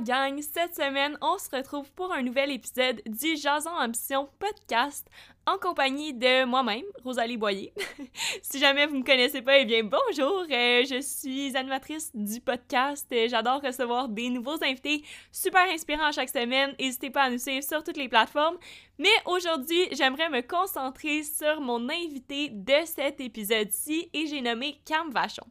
la! Cette semaine, on se retrouve pour un nouvel épisode du Jason Ambition podcast en compagnie de moi-même, Rosalie Boyer. si jamais vous ne me connaissez pas, eh bien bonjour, euh, je suis animatrice du podcast. J'adore recevoir des nouveaux invités super inspirants chaque semaine. N'hésitez pas à nous suivre sur toutes les plateformes. Mais aujourd'hui, j'aimerais me concentrer sur mon invité de cet épisode-ci et j'ai nommé Cam Vachon.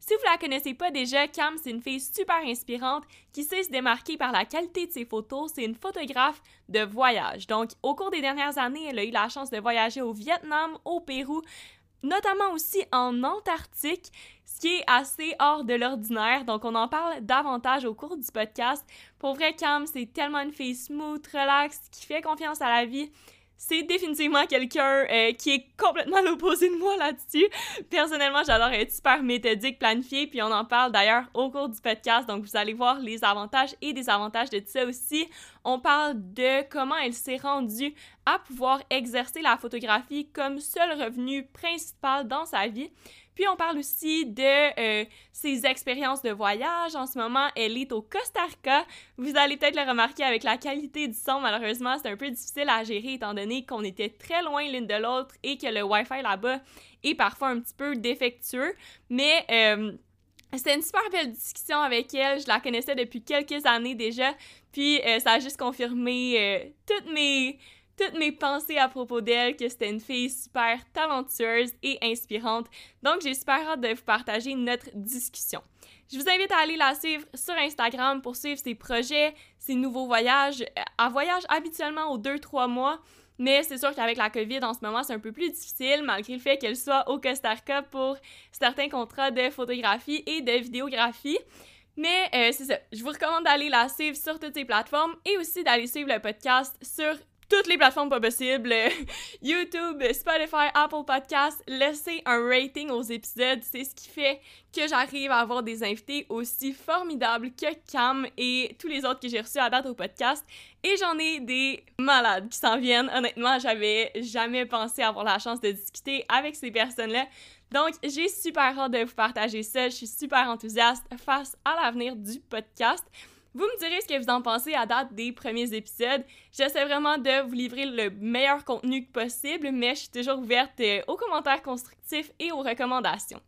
Si vous la connaissez pas déjà, Cam, c'est une fille super inspirante qui sait se démarquer par la qualité de ses photos. C'est une photographe de voyage. Donc, au cours des dernières années, elle a eu la chance de voyager au Vietnam, au Pérou, notamment aussi en Antarctique, ce qui est assez hors de l'ordinaire. Donc, on en parle davantage au cours du podcast. Pour vrai, Cam, c'est tellement une fille smooth, relax, qui fait confiance à la vie c'est définitivement quelqu'un euh, qui est complètement l'opposé de moi là-dessus. Personnellement, j'adore être super méthodique, planifié, puis on en parle d'ailleurs au cours du podcast, donc vous allez voir les avantages et désavantages de ça aussi. On parle de comment elle s'est rendue à pouvoir exercer la photographie comme seul revenu principal dans sa vie. Puis on parle aussi de euh, ses expériences de voyage. En ce moment, elle est au Costa Rica. Vous allez peut-être le remarquer avec la qualité du son. Malheureusement, c'est un peu difficile à gérer étant donné qu'on était très loin l'une de l'autre et que le Wi-Fi là-bas est parfois un petit peu défectueux. Mais euh, c'était une super belle discussion avec elle. Je la connaissais depuis quelques années déjà. Puis euh, ça a juste confirmé toutes mes toutes mes pensées à propos d'elle, que c'était une fille super talentueuse et inspirante. Donc, j'ai super hâte de vous partager notre discussion. Je vous invite à aller la suivre sur Instagram pour suivre ses projets, ses nouveaux voyages. Elle voyage habituellement aux 2-3 mois, mais c'est sûr qu'avec la COVID en ce moment, c'est un peu plus difficile, malgré le fait qu'elle soit au Costa Rica pour certains contrats de photographie et de vidéographie. Mais euh, c'est ça, je vous recommande d'aller la suivre sur toutes ces plateformes et aussi d'aller suivre le podcast sur toutes les plateformes pas possibles, YouTube, Spotify, Apple Podcasts, laissez un rating aux épisodes, c'est ce qui fait que j'arrive à avoir des invités aussi formidables que Cam et tous les autres que j'ai reçus à date au podcast. Et j'en ai des malades qui s'en viennent. Honnêtement, j'avais jamais pensé avoir la chance de discuter avec ces personnes-là. Donc, j'ai super hâte de vous partager ça. Je suis super enthousiaste face à l'avenir du podcast. Vous me direz ce que vous en pensez à date des premiers épisodes. J'essaie vraiment de vous livrer le meilleur contenu possible, mais je suis toujours ouverte euh, aux commentaires constructifs et aux recommandations.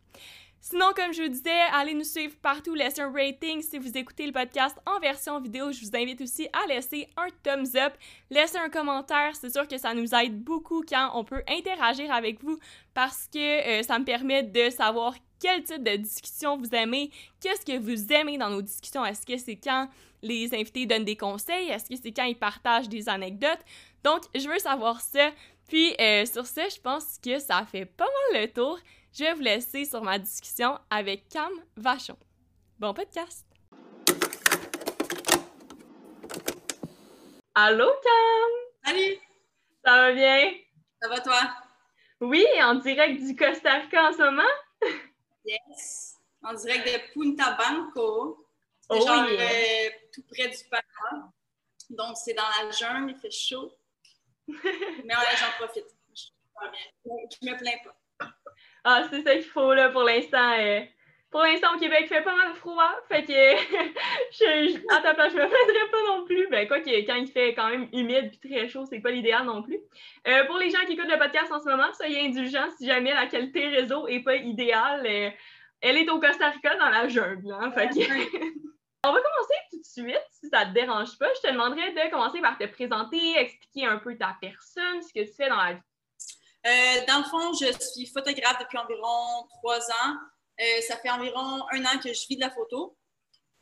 Sinon, comme je vous disais, allez nous suivre partout, laissez un rating si vous écoutez le podcast en version vidéo. Je vous invite aussi à laisser un thumbs up, laisser un commentaire. C'est sûr que ça nous aide beaucoup quand on peut interagir avec vous parce que euh, ça me permet de savoir quel type de discussion vous aimez, qu'est-ce que vous aimez dans nos discussions. Est-ce que c'est quand les invités donnent des conseils? Est-ce que c'est quand ils partagent des anecdotes? Donc, je veux savoir ça. Puis, euh, sur ce, je pense que ça fait pas mal le tour. Je vais vous laisser sur ma discussion avec Cam Vachon. Bon podcast! Allô, Cam! Salut! Ça va bien? Ça va toi? Oui, en direct du Costa Rica en ce moment? Yes. En direct de Punta Banco. C'est Oh genre yeah. euh, tout près du Panama. Donc, c'est dans la jungle, il fait chaud. Mais ouais, j'en profite. Je bien. Je me plains pas. Ah, c'est ça qu'il faut là pour l'instant. euh, Pour l'instant, au Québec, il fait pas mal froid. Fait que je, je- à ta place, je me plaindrais pas non plus. Ben, quoi que quand il fait quand même humide puis très chaud, c'est pas l'idéal non plus. Euh, pour les gens qui écoutent le podcast en ce moment, soyez indulgents si jamais la qualité réseau est pas idéale. euh, elle est au Costa Rica dans la jungle. Hein, fait que- On va commencer tout de suite, si ça te dérange pas. Je te demanderais de commencer par te présenter, expliquer un peu ta personne, ce que tu fais dans la vie. Euh, dans le fond, je suis photographe depuis environ trois ans. Euh, ça fait environ un an que je vis de la photo.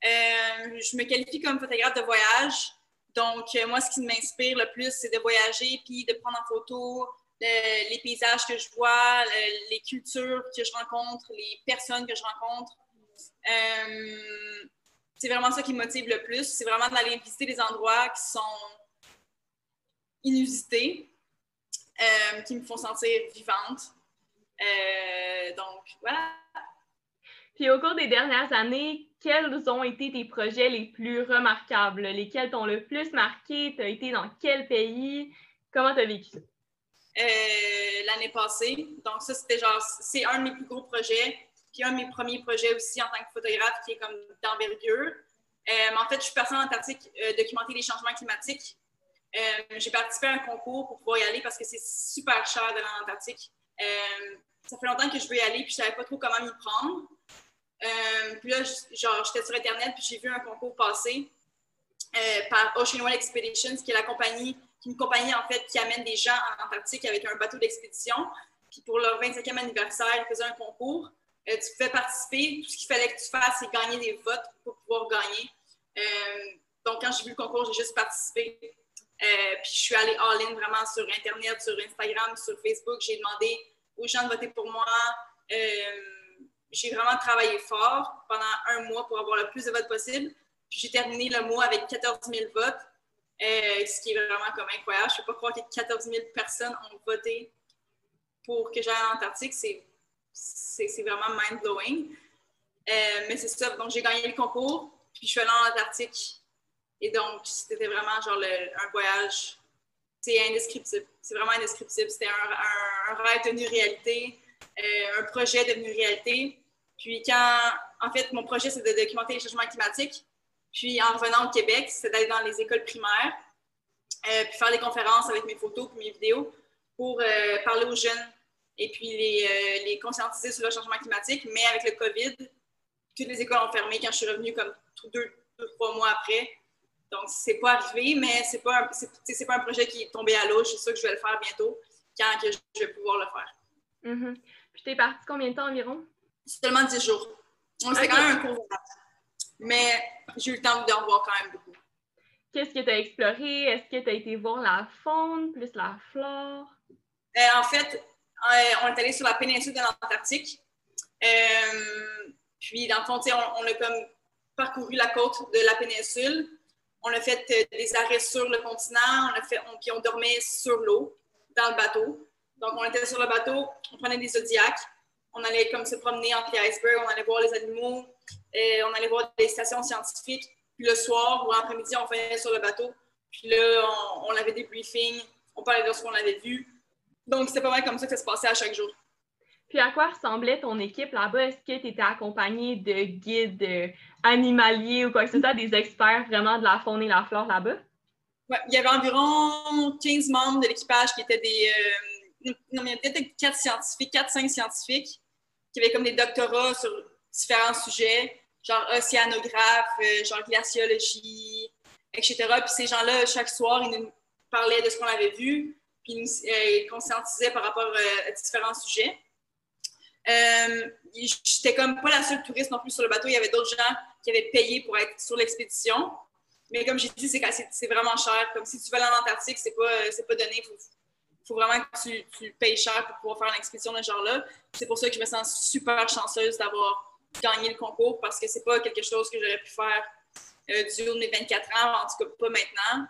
Euh, je me qualifie comme photographe de voyage. Donc, moi, ce qui m'inspire le plus, c'est de voyager puis de prendre en photo le- les paysages que je vois, le- les cultures que je rencontre, les personnes que je rencontre. C'est vraiment ça qui me motive le plus. C'est vraiment d'aller visiter des endroits qui sont inusités, euh, qui me font sentir vivante. Euh, donc, voilà. Puis au cours des dernières années, quels ont été tes projets les plus remarquables? Lesquels t'ont le plus marqué? T'as été dans quel pays? Comment t'as vécu ça? Euh, l'année passée. Donc, ça, c'était genre, c'est un de mes plus gros projets. Puis un de mes premiers projets aussi en tant que photographe qui est comme d'envergure. en fait, je suis partie en Antarctique documenter les changements climatiques. J'ai participé à un concours pour pouvoir y aller parce que c'est super cher d'aller en Antarctique. ça fait longtemps que je veux y aller, puis je savais pas trop comment m'y prendre. puis là, genre, j'étais sur Internet, puis j'ai vu un concours passer par Ocean World Expeditions, qui est la compagnie, une compagnie en fait qui amène des gens en Antarctique avec un bateau d'expédition. Puis pour leur 25e anniversaire, ils faisaient un concours. Euh, tu pouvais participer. Tout ce qu'il fallait que tu fasses, c'est gagner des votes pour pouvoir gagner. Euh, donc, quand j'ai vu le concours, j'ai juste participé. Euh, puis je suis allée all-in vraiment sur Internet, sur Instagram, sur Facebook. J'ai demandé aux gens de voter pour moi. j'ai vraiment travaillé fort pendant un mois pour avoir le plus de votes possible. Puis j'ai terminé le mois avec 14 000 votes, ce qui est vraiment comme incroyable. Je ne peux pas croire que 14 000 personnes ont voté pour que j'aille en Antarctique, c'est vraiment mind-blowing. Euh, mais c'est ça, donc j'ai gagné le concours, puis je suis allée en Antarctique. Et donc, c'était vraiment genre un voyage, c'est indescriptible. C'est vraiment indescriptible. C'était un, rêve devenu réalité, euh, un projet devenu réalité. Puis quand, en fait, mon projet, c'est de documenter les changements climatiques. Puis en revenant au Québec, c'est d'aller dans les écoles primaires, euh, puis faire des conférences avec mes photos et mes vidéos pour parler aux jeunes et puis les, euh, les, conscientiser sur le changement climatique. Mais avec le COVID, toutes les écoles ont fermé quand je suis revenue comme deux, deux trois mois après. Donc, c'est pas arrivé, mais c'est pas, c'est, pas un projet qui est tombé à l'eau. Je suis sûre que je vais le faire bientôt, quand que je vais pouvoir le faire. Mm-hmm. Puis, t'es parti combien de temps environ? Seulement 10 jours. Donc, c'était quand même un court Mais j'ai eu le temps de revoir quand même beaucoup. Qu'est-ce que tu as exploré? Est-ce que tu as été voir la faune plus la flore? Euh, en fait, euh, on est allé sur la péninsule de l'Antarctique. Euh, puis, dans le fond, on, on, a comme parcouru la côte de la péninsule. On a fait euh, des arrêts sur le continent. On puis on dormait sur l'eau, dans le bateau. Donc, on était sur le bateau, on prenait des zodiacs. On allait comme se promener entre les icebergs, on allait voir les animaux, on allait voir des stations scientifiques. Puis le soir ou l'après-midi, on venait sur le bateau. Puis là, on, on avait des briefings, on parlait de ce qu'on avait vu. Donc, c'était pas mal comme ça que ça se passait à chaque jour. Puis à quoi ressemblait ton équipe là-bas? Est-ce que tu étais accompagné de guides euh, animaliers ou quoi que ce soit, des experts vraiment de la faune et la flore là-bas? Il y avait environ 15 membres de l'équipage qui étaient des. Euh, non, mais il y avait peut-être 4 scientifiques, 4-5 scientifiques qui avaient comme des doctorats sur différents sujets, genre océanographe, euh, genre glaciologie, etc. Puis ces gens-là, chaque soir, ils nous parlaient de ce qu'on avait vu puis nous euh, conscientisait par rapport à différents sujets. Euh, J'étais comme pas la seule touriste non plus sur le bateau. Il y avait d'autres gens qui avaient payé pour être sur l'expédition. Mais comme j'ai dit, c'est vraiment cher. Comme si tu vas en Antarctique, c'est pas, pas donné. Il faut, vraiment que tu, payes cher pour pouvoir faire une expédition de ce genre-là. C'est pour ça que je me sens super chanceuse d'avoir gagné le concours parce que c'est pas quelque chose que j'aurais pu faire du haut de mes 24 ans, en tout cas pas maintenant.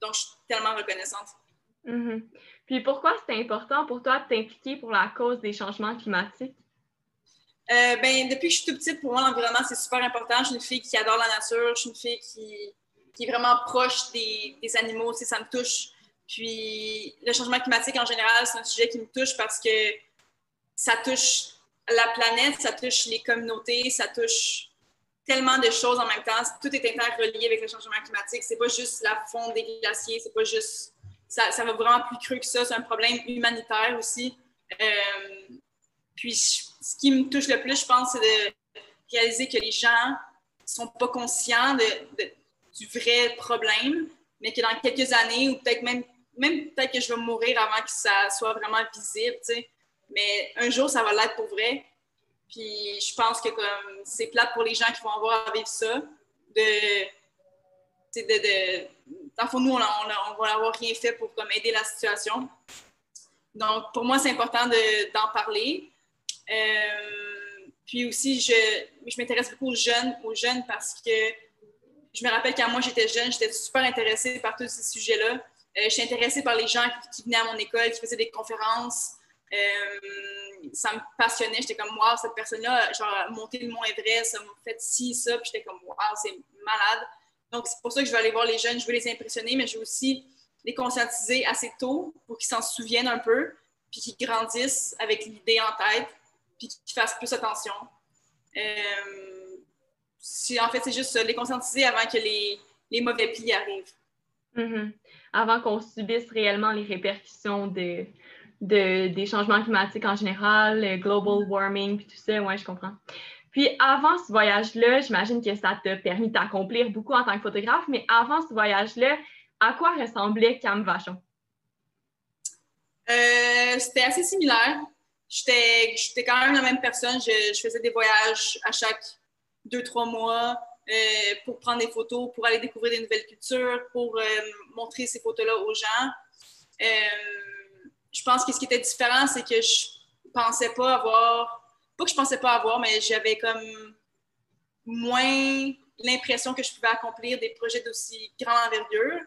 Donc, je suis tellement reconnaissante. Mm-hmm. Puis pourquoi c'est important pour toi de t'impliquer pour la cause des changements climatiques? Euh, ben, depuis que je suis toute petite, pour moi, l'environnement, c'est super important. Je suis une fille qui adore la nature. Je suis une fille qui, qui est vraiment proche des, des animaux. Ça me touche. Puis le changement climatique, en général, c'est un sujet qui me touche parce que ça touche la planète, ça touche les communautés, ça touche tellement de choses en même temps. Tout est interrelié avec le changement climatique. C'est pas juste la fonte des glaciers, c'est pas juste. Ça, ça, va vraiment plus cru que ça. C'est un problème humanitaire aussi. Euh, puis, ce qui me touche le plus, je pense, c'est de réaliser que les gens sont pas conscients de, du vrai problème, mais que dans quelques années, ou peut-être même, même peut-être que je vais mourir avant que ça soit vraiment visible, tu sais. Mais un jour, ça va l'être pour vrai. Puis je pense que comme c'est plate pour les gens qui vont avoir à vivre ça, de, dans fond, nous, on, on, va avoir rien fait pour aider la situation. Donc, pour moi, c'est important d'en parler. Euh, puis aussi, je, m'intéresse beaucoup aux jeunes, aux jeunes parce que je me rappelle quand moi j'étais jeune, j'étais super intéressée par tous ces sujets-là. Euh, je suis intéressée par les gens qui, venaient à mon école, qui faisaient des conférences. Euh, ça me passionnait. J'étais comme, wow, cette personne-là, genre, monter le mont Everest, ça m'a fait ci, ça. Puis j'étais comme, wow, c'est malade. Donc, c'est pour ça que je vais aller voir les jeunes, je veux les impressionner, mais je veux aussi les conscientiser assez tôt pour qu'ils s'en souviennent un peu, puis qu'ils grandissent avec l'idée en tête, puis qu'ils fassent plus attention. Euh, en fait, c'est juste les conscientiser avant que les, les mauvais plis arrivent. Mm-hmm. Avant qu'on subisse réellement les répercussions de, de, des changements climatiques en général, global warming, puis tout ça, ouais, je comprends. Puis avant ce voyage-là, j'imagine que ça t'a permis d'accomplir beaucoup en tant que photographe, mais avant ce voyage-là, à quoi ressemblait Cam Vachon? Euh, c'était assez similaire. J'étais quand même la même personne. Je, faisais des voyages à chaque deux, trois mois euh, pour prendre des photos, pour aller découvrir des nouvelles cultures, pour euh, montrer ces photos-là aux gens. je pense que ce qui était différent, c'est que je pensais pas avoir, pas que je pensais pas avoir, mais j'avais comme moins l'impression que je pouvais accomplir des projets d'aussi grande envergure.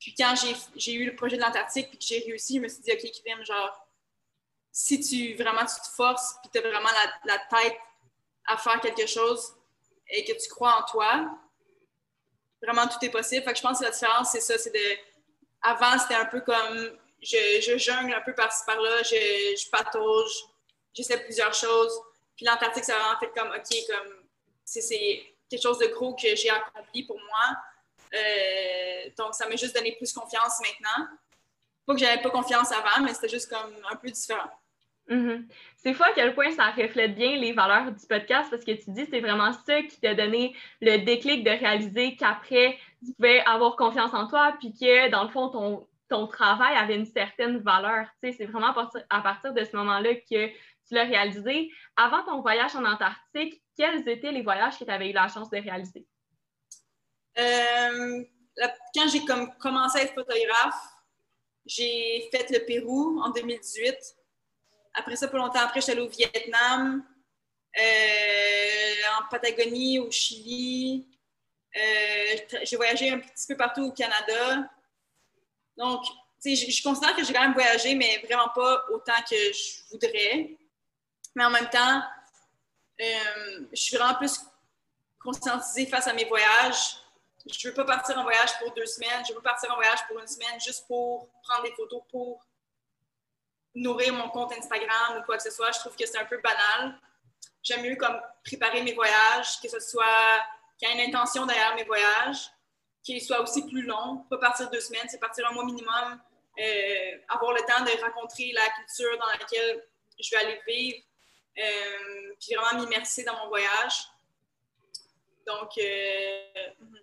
Puis quand j'ai eu le projet de l'Antarctique puis que j'ai réussi, je me suis dit, OK, Krim, genre, si tu vraiment tu te forces puis tu as vraiment la, tête à faire quelque chose et que tu crois en toi, vraiment tout est possible. Fait que je pense que la différence, c'est ça, c'est de. Avant, c'était un peu comme je, je jungle un peu par-ci par-là, je, je patauge, j'essaie plusieurs choses. Puis l'Antarctique, ça a vraiment fait comme OK, comme c'est quelque chose de gros que j'ai accompli pour moi. Euh, donc, ça m'a juste donné plus confiance maintenant. Pas que j'avais pas confiance avant, mais c'était juste comme un peu différent. Mm-hmm. C'est fou à quel point ça reflète bien les valeurs du podcast parce que tu dis c'est vraiment ça qui t'a donné le déclic de réaliser qu'après tu pouvais avoir confiance en toi puis que dans le fond ton, ton travail avait une certaine valeur. C'est vraiment à partir de ce moment-là que tu l'as réalisé. Avant ton voyage en Antarctique, quels étaient les voyages que tu avais eu la chance de réaliser? Euh, quand j'ai commencé à être photographe, j'ai fait le Pérou en 2018. Après ça, pas longtemps après, j'étais allée au Vietnam, euh, en Patagonie, au Chili. Euh, j'ai voyagé un petit peu partout au Canada. Donc, je, je considère que j'ai quand même voyagé, mais vraiment pas autant que je voudrais. Mais en même temps, je suis vraiment plus conscientisée face à mes voyages je veux pas partir en voyage pour deux semaines, je veux partir en voyage pour une semaine juste pour prendre des photos pour nourrir mon compte Instagram ou quoi que ce soit. Je trouve que c'est un peu banal. J'aime mieux comme préparer mes voyages, que ce soit qu'il y ait une intention derrière mes voyages, qu'il soit aussi plus long, pas partir deux semaines, c'est partir un mois minimum, euh, avoir le temps de rencontrer la culture dans laquelle je vais aller vivre, euh, puis vraiment m'immerser dans mon voyage. Donc, euh, mhm.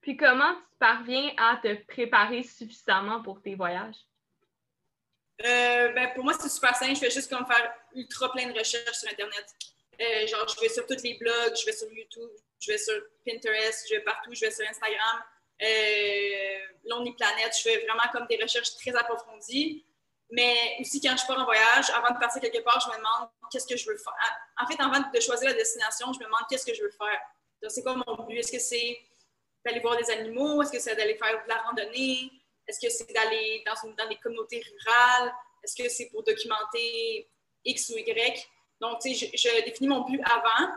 Puis comment tu parviens à te préparer suffisamment pour tes voyages? Euh, ben, pour moi, c'est super simple. Je fais juste comme faire ultra plein de recherches sur Internet. Euh, genre, je vais sur tous les blogs, je vais sur YouTube, je vais sur Pinterest, je vais partout, je vais sur Instagram. Euh, Lonely Planet, je fais vraiment comme des recherches très approfondies. Mais aussi, quand je pars en voyage, avant de partir quelque part, je me demande qu'est-ce que je veux faire. En fait, avant de choisir la destination, je me demande qu'est-ce que je veux faire. C'est quoi mon but? Est-ce que c'est d'aller voir des animaux? Est-ce que c'est d'aller faire de la randonnée? Est-ce que c'est d'aller dans, dans des communautés rurales? Est-ce que c'est pour documenter X ou Y? Donc, tu sais, je, définis mon but avant.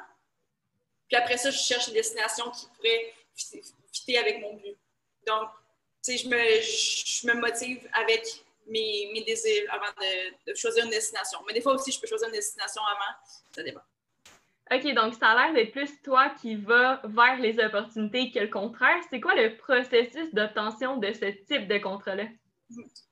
Puis après ça, je cherche une destination qui pourrait fitter avec mon but. Donc, tu sais, je me, je me motive avec mes, mes désirs avant de, de, choisir une destination. Mais des fois aussi, je peux choisir une destination avant. Ça dépend. OK, donc ça a l'air d'être plus toi qui vas vers les opportunités que le contraire. C'est quoi le processus d'obtention de ce type de contrat-là?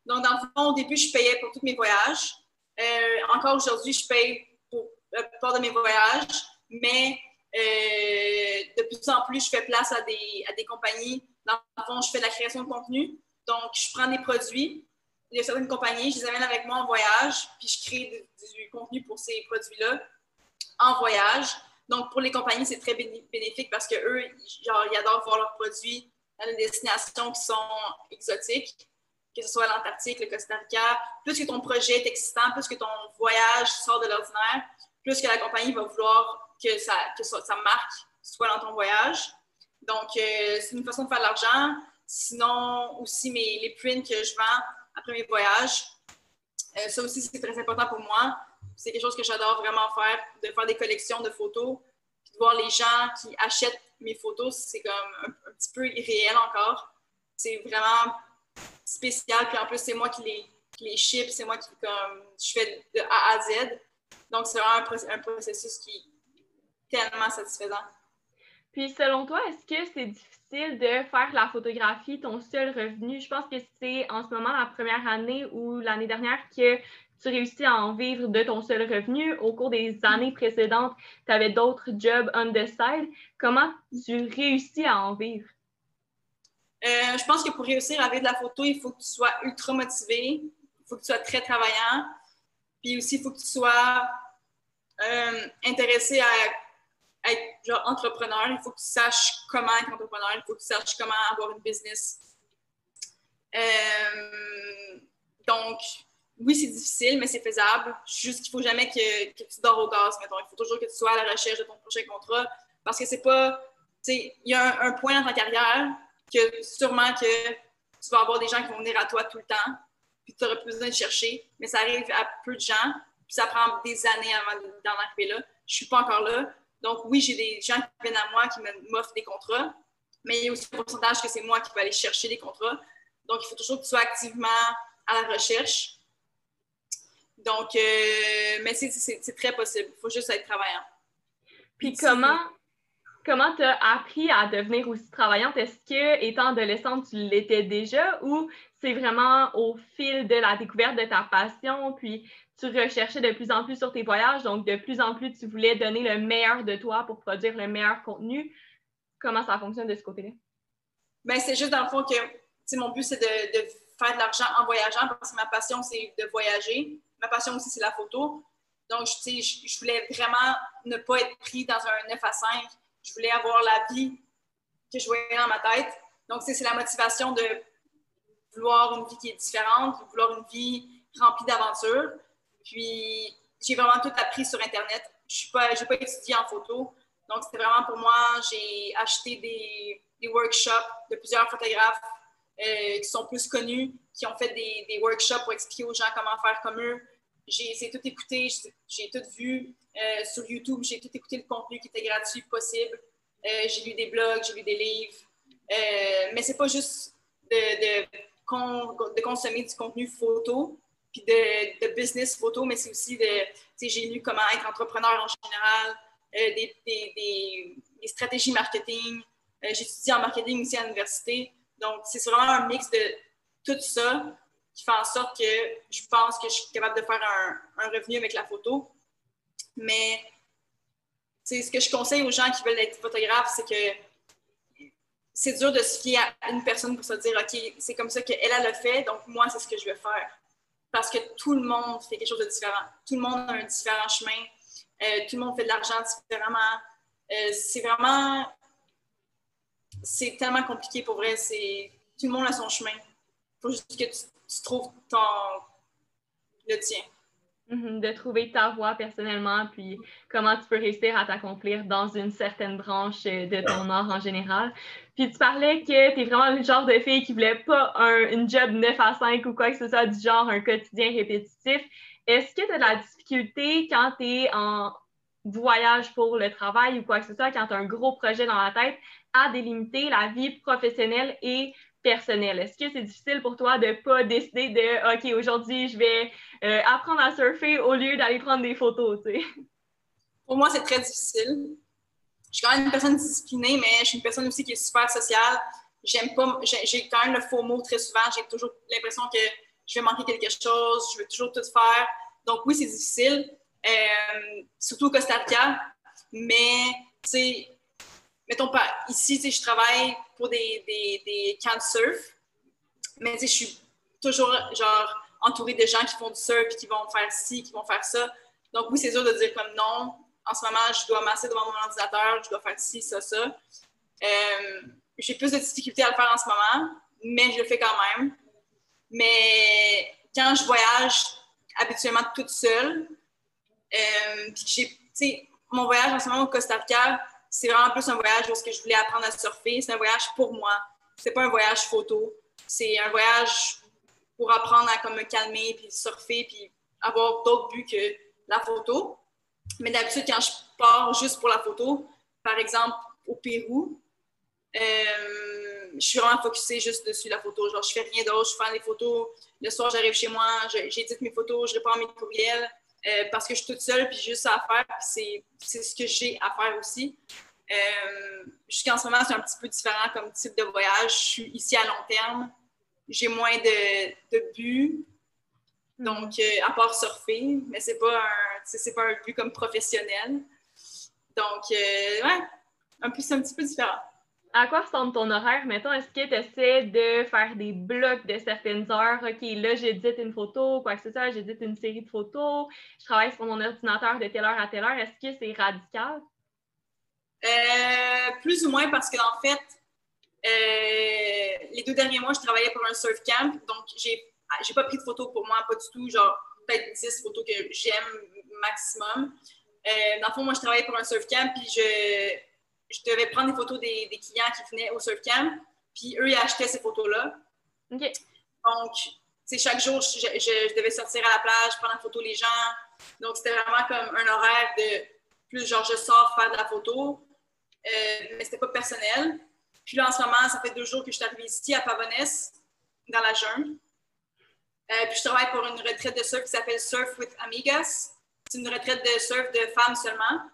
Donc, dans le fond, au début, je payais pour tous mes voyages. Euh, encore aujourd'hui, je paye pour la plupart de mes voyages, mais euh, de plus en plus, je fais place à des, à des compagnies. Dans le fond, je fais de la création de contenu. Donc, je prends des produits. Il y a certaines compagnies, je les amène avec moi en voyage, puis je crée du contenu pour ces produits-là en voyage. Donc, pour les compagnies, c'est très bénéfique parce qu'eux, ils adorent voir leurs produits dans des destinations qui sont exotiques, que ce soit l'Antarctique, le Costa Rica. Plus que ton projet est excitant, plus que ton voyage sort de l'ordinaire, plus que la compagnie va vouloir que, ça, que ça, marque soit dans ton voyage. Donc, euh, c'est une façon de faire de l'argent. Sinon, aussi, mes, les prints que je vends après mes voyages, euh, ça aussi, c'est très important pour moi c'est quelque chose que j'adore vraiment faire, de faire des collections de photos, de voir les gens qui achètent mes photos, c'est comme un, petit peu irréel encore. C'est vraiment spécial, puis en plus, c'est moi qui les, qui les ship, c'est moi qui comme, je fais de A à Z. Donc, c'est vraiment un, processus qui est tellement satisfaisant. Puis selon toi, est-ce que c'est difficile de faire la photographie ton seul revenu? Je pense que c'est en ce moment la première année ou l'année dernière que tu réussis à en vivre de ton seul revenu. Au cours des années précédentes, tu avais d'autres jobs on the side. Comment tu réussis à en vivre? Euh, je pense que pour réussir à vivre de la photo, il faut que tu sois ultra motivé, il faut que tu sois très travaillant, puis aussi il faut que tu sois euh, intéressé à, être genre entrepreneur. Il faut que tu saches comment être entrepreneur, il faut que tu saches comment avoir une business. Euh, donc, oui, c'est difficile, mais c'est faisable. Juste qu'il ne faut jamais que, tu dors au gaz, mettons. Il faut toujours que tu sois à la recherche de ton prochain contrat parce que c'est pas. Il y a un, point dans ta carrière que sûrement que tu vas avoir des gens qui vont venir à toi tout le temps, puis tu n'auras plus besoin de chercher, mais ça arrive à peu de gens, puis ça prend des années avant d'en arriver là. Je ne suis pas encore là. Donc, oui, j'ai des gens qui viennent à moi qui m'offrent des contrats, mais il y a aussi un pourcentage que c'est moi qui vais aller chercher des contrats. Donc, il faut toujours que tu sois activement à la recherche. Donc, euh, mais c'est très possible. Il faut juste être travaillant. Puis comment comment tu as appris à devenir aussi travaillante? Est-ce que, étant adolescente, tu l'étais déjà ou c'est vraiment au fil de la découverte de ta passion, puis tu recherchais de plus en plus sur tes voyages, donc de plus en plus tu voulais donner le meilleur de toi pour produire le meilleur contenu? Comment ça fonctionne de ce côté-là? Bien, c'est juste dans le fond que mon but, c'est de, faire de l'argent en voyageant parce que ma passion, c'est de voyager ma passion aussi, c'est la photo. Donc, je, je voulais vraiment ne pas être pris dans un 9 à 5. Je voulais avoir la vie que je voyais dans ma tête. Donc, c'est la motivation de vouloir une vie qui est différente, de vouloir une vie remplie d'aventures. Puis, j'ai vraiment tout appris sur Internet. Je n'ai pas, pas étudié en photo. Donc, c'était vraiment pour moi, j'ai acheté des, des, workshops de plusieurs photographes euh, qui sont plus connus, qui ont fait des, des, workshops pour expliquer aux gens comment faire comme eux. J'ai tout écouté, j'ai tout vu euh, sur YouTube, j'ai tout écouté le contenu qui était gratuit possible. Euh, j'ai lu des blogs, j'ai lu des livres. mais c'est pas juste de, de, de, consommer du contenu photo, de, business photo, mais c'est aussi de, j'ai lu comment être entrepreneur en général, des, des, des, stratégies marketing. j'ai étudié en marketing aussi à l'université. Donc, c'est vraiment un mix de tout ça qui fait en sorte que je pense que je suis capable de faire un, revenu avec la photo. Mais ce que je conseille aux gens qui veulent être photographes, c'est que c'est dur de se fier à une personne pour se dire OK, c'est comme ça qu'elle, elle le fait, donc moi, c'est ce que je vais faire. Parce que tout le monde fait quelque chose de différent. Tout le monde a un différent chemin. Euh, tout le monde fait de l'argent différemment. Euh, c'est vraiment c'est tellement compliqué pour vrai. C'est tout le monde a son chemin. Il faut juste que tu, trouves ton le tien. Mm-hmm. de trouver ta voie personnellement, puis comment tu peux réussir à t'accomplir dans une certaine branche de ton art en général. Puis tu parlais que tu es vraiment le genre de fille qui voulait pas un une job 9 à 5 ou quoi que ce soit du genre un quotidien répétitif. Est-ce que tu as de la difficulté quand tu es en voyage pour le travail ou quoi que ce soit, quand tu as un gros projet dans la tête, à délimiter la vie professionnelle et personnelle? Est-ce que c'est difficile pour toi de pas décider de OK, aujourd'hui, je vais euh, apprendre à surfer au lieu d'aller prendre des photos, Pour moi, c'est très difficile. Je suis quand même une personne disciplinée, mais je suis une personne aussi qui est super sociale. J'aime pas, j'ai quand même le faux mot très souvent. J'ai toujours l'impression que je vais manquer quelque chose, je veux toujours tout faire. Donc oui, c'est difficile, euh, surtout au Costa Rica, mais tu sais, mettons pas, ici, je travaille pour des, des, des, camps de surf, mais je suis toujours, genre, entourée de gens qui font du surf, qui vont faire ci, qui vont faire ça. Donc, oui, c'est dur de dire comme non. En ce moment, je dois masser devant mon ordinateur, je dois faire ci, ça, ça. Euh, j'ai plus de difficultés à le faire en ce moment, mais je le fais quand même. Mais quand je voyage habituellement toute seule, euh, mon voyage en ce moment au Costa Rica, c'est vraiment plus un voyage où je voulais apprendre à surfer. C'est un voyage pour moi. C'est pas un voyage photo. C'est un voyage pour apprendre à comme, me calmer, puis surfer, puis avoir d'autres buts que la photo. Mais d'habitude, quand je pars juste pour la photo, par exemple au Pérou, euh, je suis vraiment focusée juste dessus la photo. Genre, je fais rien d'autre, je fais les photos. Le soir, j'arrive chez moi, j'édite mes photos, je à mes courriels euh, parce que je suis toute seule, puis juste ça à faire, c'est ce que j'ai à faire aussi. Euh, Jusqu'en ce moment, c'est un petit peu différent comme type de voyage. Je suis ici à long terme. J'ai moins de, de buts. Donc, euh, à part surfer, mais c'est pas un, c'est pas un but comme professionnel. Donc, euh, ouais, un peu, c'est un petit peu différent. À quoi ressemble ton horaire, mettons? Est-ce que tu essaies de faire des blocs de certaines heures? OK, là, j'édite une photo, quoi que ce soit, j'édite une série de photos, je travaille sur mon ordinateur de telle heure à telle heure. Est-ce que c'est radical? Euh, plus ou moins parce que, en fait, euh, les deux derniers mois, je travaillais pour un surf camp, donc j'ai, j'ai pas pris de photos pour moi, pas du tout, genre peut-être 10 photos que j'aime maximum. Euh, dans le fond, moi, je travaillais pour un surf camp, puis je, je devais prendre des photos des, des, clients qui venaient au surf camp, puis eux, ils achetaient ces photos-là. OK. Donc, c'est chaque jour, je, je, je, devais sortir à la plage, prendre en photo les gens. Donc, c'était vraiment comme un horaire de plus genre, je sors faire de la photo, euh, mais c'était pas personnel. Puis là, en ce moment, ça fait deux jours que je suis arrivée ici à Pavonès, dans la jungle. Euh, puis je travaille pour une retraite de surf qui s'appelle Surf with Amigas. C'est une retraite de surf de femmes seulement.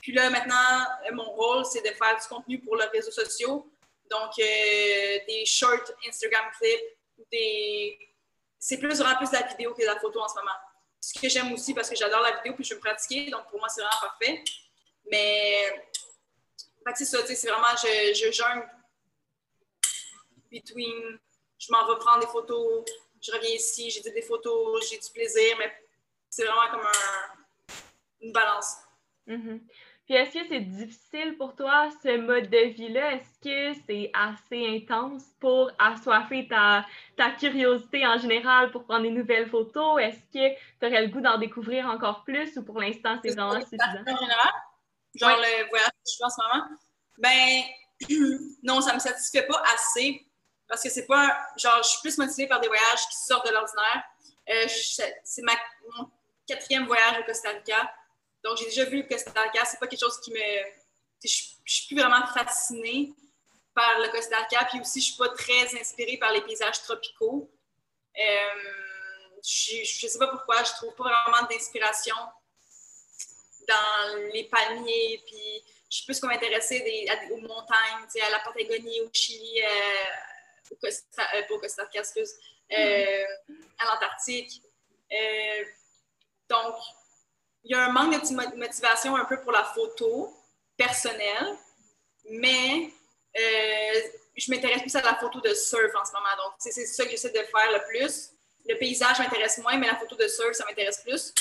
Puis là, maintenant, euh, mon rôle, c'est de faire du contenu pour les réseaux sociaux. Donc, euh, des shorts Instagram clips, des... c'est plus vraiment plus la vidéo que la photo en ce moment. Ce que j'aime aussi parce que j'adore la vidéo puis je veux me pratiquer. Donc, pour moi, c'est vraiment parfait. Mais, c'est ça, c'est vraiment, je, je jungle between, je m'en prendre des photos, je reviens ici, j'ai des photos, j'ai du plaisir, mais c'est vraiment comme un, une balance. Mm -hmm. Puis est-ce que c'est difficile pour toi, ce mode de vie-là? Est-ce que c'est assez intense pour assoiffer ta, ta curiosité en général pour prendre des nouvelles photos? Est-ce que tu aurais le goût d'en découvrir encore plus ou pour l'instant, c'est vraiment suffisant? En général? Genre ouais. le voyage que je fais en ce moment? Ben, non, ça me satisfait pas assez parce que c'est pas. Genre, je suis plus motivée par des voyages qui sortent de l'ordinaire. Euh, c'est mon quatrième voyage au Costa Rica. Donc, j'ai déjà vu le Costa Rica. C'est pas quelque chose qui me. Je, je suis plus vraiment fascinée par le Costa Rica. Puis aussi, je suis pas très inspirée par les paysages tropicaux. Euh, je, je sais pas pourquoi, je trouve pas vraiment d'inspiration dans les palmiers. Puis, je suis plus comme intéressée des, à, aux montagnes, à la Patagonie, au Chili. Euh, au Costa, euh, pas au Costa Rica, excuse, euh, à l'Antarctique. Euh, donc, il y a un manque de motivation un peu pour la photo personnelle, mais euh, je m'intéresse plus à la photo de surf en ce moment. Donc, c'est ça que j'essaie de faire le plus. Le paysage m'intéresse moins, mais la photo de surf, ça m'intéresse plus.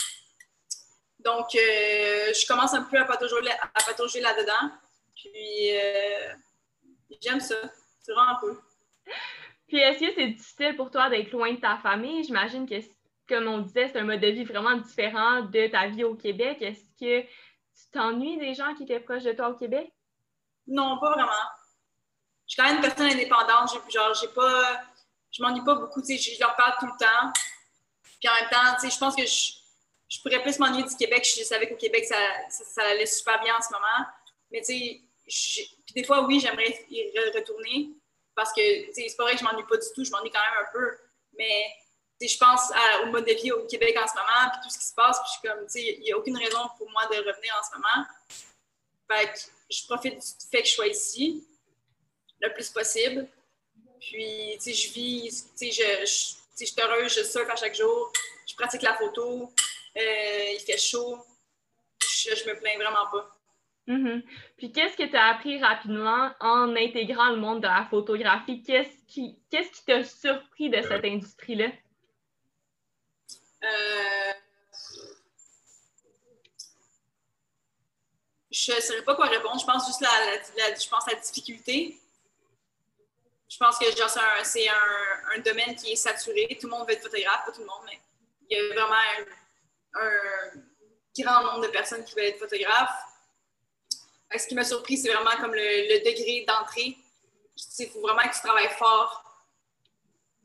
Donc, euh, je commence un peu à patauger, à patauger là-dedans. Puis, j'aime ça. C'est vraiment cool. Puis est-ce que c'est difficile pour toi d'être loin de ta famille? J'imagine que, comme on disait, c'est un mode de vie vraiment différent de ta vie au Québec. Est-ce que tu t'ennuies des gens qui étaient proches de toi au Québec? Non, pas vraiment. Je suis quand même une personne indépendante. Genre, j'ai pas. Je m'ennuie pas beaucoup. Je leur parle tout le temps. Puis en même temps, je pense que je, je pourrais plus m'ennuyer du Québec. Je savais qu'au Québec, ça, ça, allait super bien en ce moment. Mais tu sais, des fois, oui, j'aimerais y retourner parce que c'est pas vrai que je m'ennuie pas du tout, je m'ennuie quand même un peu. Mais je pense au mode de vie au Québec en ce moment, puis tout ce qui se passe, puis je suis comme, il n'y a aucune raison pour moi de revenir en ce moment. Fait que je profite du fait que je sois ici le plus possible. Puis, tu sais, je vis, tu sais, je, je, je suis heureuse, je surfe à chaque jour, je pratique la photo, euh, il fait chaud, je, je me plains vraiment pas. Mm -hmm. Puis qu'est-ce que tu as appris rapidement en intégrant le monde de la photographie? Qu'est-ce qui qu'est-ce qui t'a surpris de cette industrie-là? Euh... Je ne saurais pas quoi répondre. Je pense juste la, la, la, je pense la difficulté. Je pense que c'est un, un, un, domaine qui est saturé. Tout le monde veut être photographe, pas tout le monde, mais il y a vraiment un, un grand nombre de personnes qui veulent être photographes ce qui m'a surpris, c'est vraiment comme le, degré d'entrée. Il faut vraiment que tu travailles fort.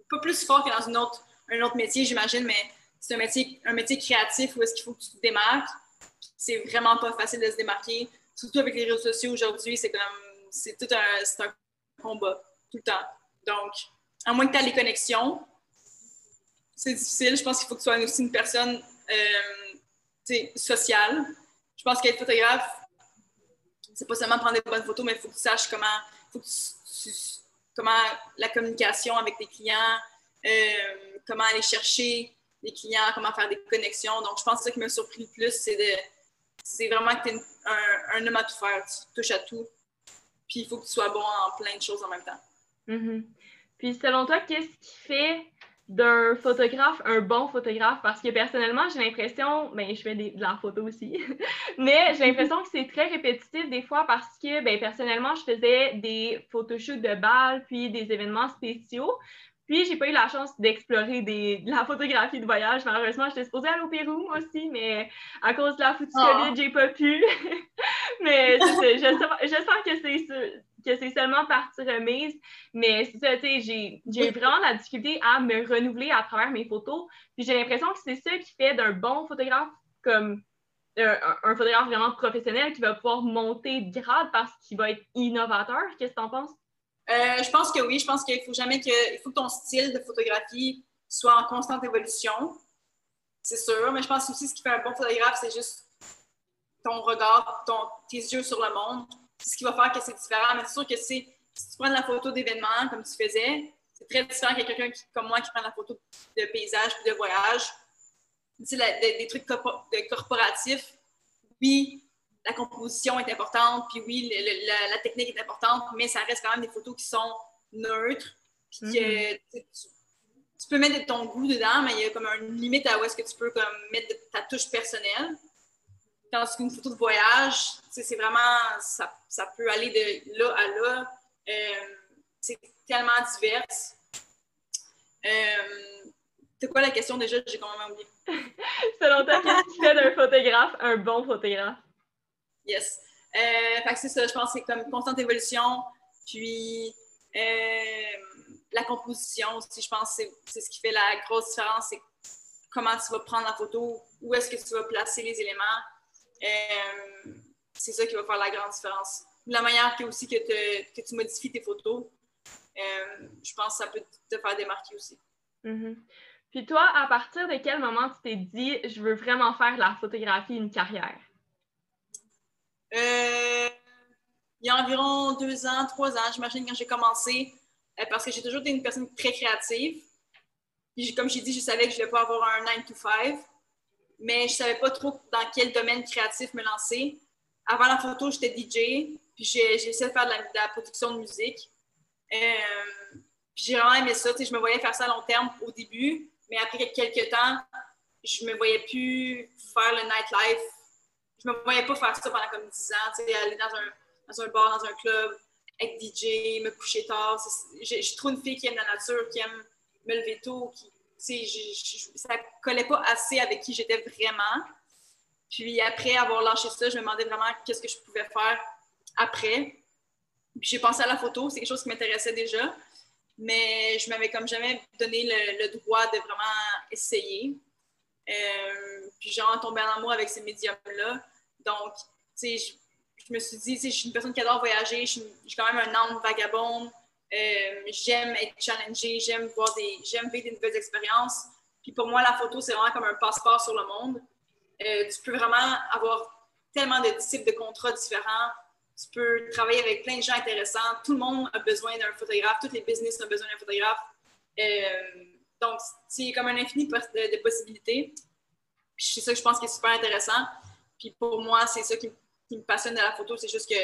Pas plus fort que dans une autre, un autre métier, j'imagine, mais c'est un métier, un métier créatif où est-ce qu'il faut que tu te démarques. C'est vraiment pas facile de se démarquer. Surtout avec les réseaux sociaux aujourd'hui, c'est comme c'est tout un, un combat tout le temps. Donc, à moins que tu aies les connexions, c'est difficile. Je pense qu'il faut que tu sois aussi une personne euh, sociale. Je pense qu'être photographe, c'est pas seulement prendre des bonnes photos, mais il faut que tu saches comment, faut que comment la communication avec tes clients, euh, comment aller chercher les clients, comment faire des connexions. Donc, je pense que ce qui m'a surpris le plus, c'est de c'est vraiment que tu es un, homme à tout faire, tu touches à tout. Puis il faut que tu sois bon en plein de choses en même temps. Mm-hmm. Puis selon toi, qu'est-ce qui fait d'un photographe un bon photographe parce que personnellement, j'ai l'impression, ben je fais de la photo aussi, mais j'ai l'impression que c'est très répétitif des fois parce que ben personnellement, je faisais des photoshoots de balles puis des événements spéciaux. Puis, j'ai pas eu la chance d'explorer de la photographie de voyage. Malheureusement, j'étais supposée aller au Pérou, moi aussi, mais à cause de la foutue oh. COVID, j'ai pas pu. mais je, sens que c'est que c'est seulement partie remise. Mais c'est ça, tu sais, j'ai vraiment la difficulté à me renouveler à travers mes photos. Puis j'ai l'impression que c'est ça qui fait d'un bon photographe comme euh, un, photographe vraiment professionnel qui va pouvoir monter de grade parce qu'il va être innovateur. Qu'est-ce que tu en penses? Euh, je pense que oui. Je pense qu'il faut jamais que, il faut que ton style de photographie soit en constante évolution. C'est sûr. Mais je pense aussi que ce qui fait un bon photographe, c'est juste ton regard, ton, tes yeux sur le monde. Ce qui va faire que c'est différent. Mais c'est sûr que si tu prends la photo d'événement comme tu faisais, c'est très différent que quelqu'un comme moi qui prend la photo de paysage puis de voyage. Tu sais, des, trucs de corporatifs, oui, la composition est importante, puis oui, la, technique est importante, mais ça reste quand même des photos qui sont neutres, puis mm-hmm. tu, peux mettre de ton goût dedans, mais il y a comme une limite à où est-ce que tu peux comme mettre ta touche personnelle. Tandis qu'une photo de voyage, c'est vraiment, ça, ça, peut aller de là à là. Euh, c'est tellement divers. Euh, c'est quoi la question déjà? J'ai quand même oublié. Selon toi, qu'est-ce qui fait d'un photographe un bon photographe? Yes. Euh, c'est ça, je pense que c'est comme constante évolution. Puis euh, la composition aussi, je pense que c'est ce qui fait la grosse différence, c'est comment tu vas prendre la photo, où est-ce que tu vas placer les éléments. Euh, c'est ça qui va faire la grande différence. La manière que, aussi que, que tu modifies tes photos, je pense que ça peut te faire démarquer aussi. Mm-hmm. Puis toi, à partir de quel moment tu t'es dit, je veux vraiment faire la photographie une carrière? Euh, il y a environ deux ans, trois ans, j'imagine, quand j'ai commencé, euh, parce que j'ai toujours été une personne très créative. Puis, comme j'ai dit, je savais que je ne voulais pas avoir un 9 to 5, mais je ne savais pas trop dans quel domaine créatif me lancer. Avant la photo, j'étais DJ, puis j'ai essayé de faire de la, production de musique. Euh, j'ai vraiment aimé ça. Je me voyais faire ça à long terme au début, mais après quelques temps, je me voyais plus faire le nightlife je me voyais pas faire ça pendant comme 10 ans, aller dans un, dans un bar, dans un club, être DJ, me coucher tard. Je suis trop une fille qui aime la nature, qui aime me lever tôt, qui, tu sais, ça collait pas assez avec qui j'étais vraiment. Puis après avoir lâché ça, je me demandais vraiment qu'est-ce que je pouvais faire après. Puis j'ai pensé à la photo, c'est quelque chose qui m'intéressait déjà, mais je m'avais comme jamais donné le, droit de vraiment essayer. Euh, puis genre tomber en amour avec ces médiums-là. Donc, tu sais, je, me suis dit, tu sais, je suis une personne qui adore voyager, j'ai quand même un âme vagabonde, euh, j'aime être challengée, j'aime voir des, j'aime vivre des nouvelles expériences. Puis pour moi, la photo, c'est vraiment comme un passeport sur le monde. Euh, tu peux vraiment avoir tellement de types de contrats différents. Tu peux travailler avec plein de gens intéressants. Tout le monde a besoin d'un photographe. Tous les business ont besoin d'un photographe. Euh, donc, c'est comme un infini de, possibilités. C'est ça que je pense qui est super intéressant. Puis pour moi, c'est ça qui, me passionne de la photo. C'est juste que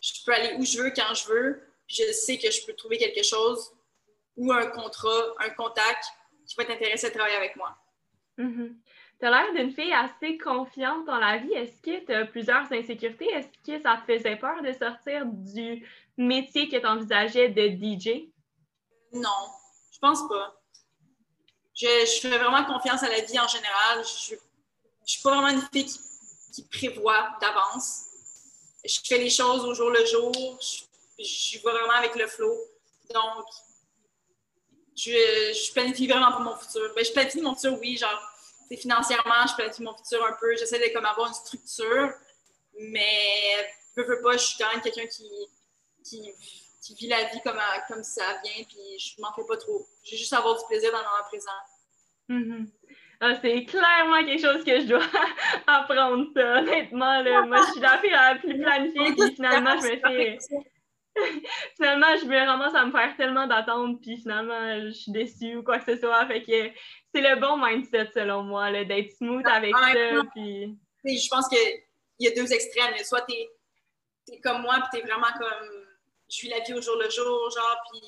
je peux aller où je veux, quand je veux. Je sais que je peux trouver quelque chose ou un contrat, un contact qui va être intéressé à travailler avec moi. Mm-hmm. Tu as l'air d'une fille assez confiante dans la vie. Est-ce que tu as plusieurs insécurités? Est-ce que ça te faisait peur de sortir du métier que tu envisageais de DJ? Non, je pense pas. Je, fais vraiment confiance à la vie en général. Je suis pas vraiment une fille qui prévoit d'avance. Je fais les choses au jour le jour. Je, je vais vraiment avec le flow. Donc, je, je, planifie vraiment pour mon futur. Ben, je planifie mon futur, oui, genre, financièrement, je planifie mon futur un peu. J'essaie de comme avoir une structure, mais peu, peu pas, je suis quand même quelqu'un qui, qui, qui, vit la vie comme, comme ça vient, puis je m'en fais pas trop. J'ai juste avoir du plaisir dans le moment présent. Mm-hmm. Ah, c'est clairement quelque chose que je dois apprendre, ça, honnêtement. Là. Moi, je suis la fille la plus planifiée, puis finalement, je me fais. finalement, je me ramasse à me faire tellement d'attentes, puis finalement, je suis déçue ou quoi que ce soit. Fait que c'est le bon mindset, selon moi, d'être smooth avec ça. Puis... Je pense qu'il y a deux extrêmes. Soit tu es, comme moi, puis tu es vraiment comme je vis la vie au jour le jour, genre, puis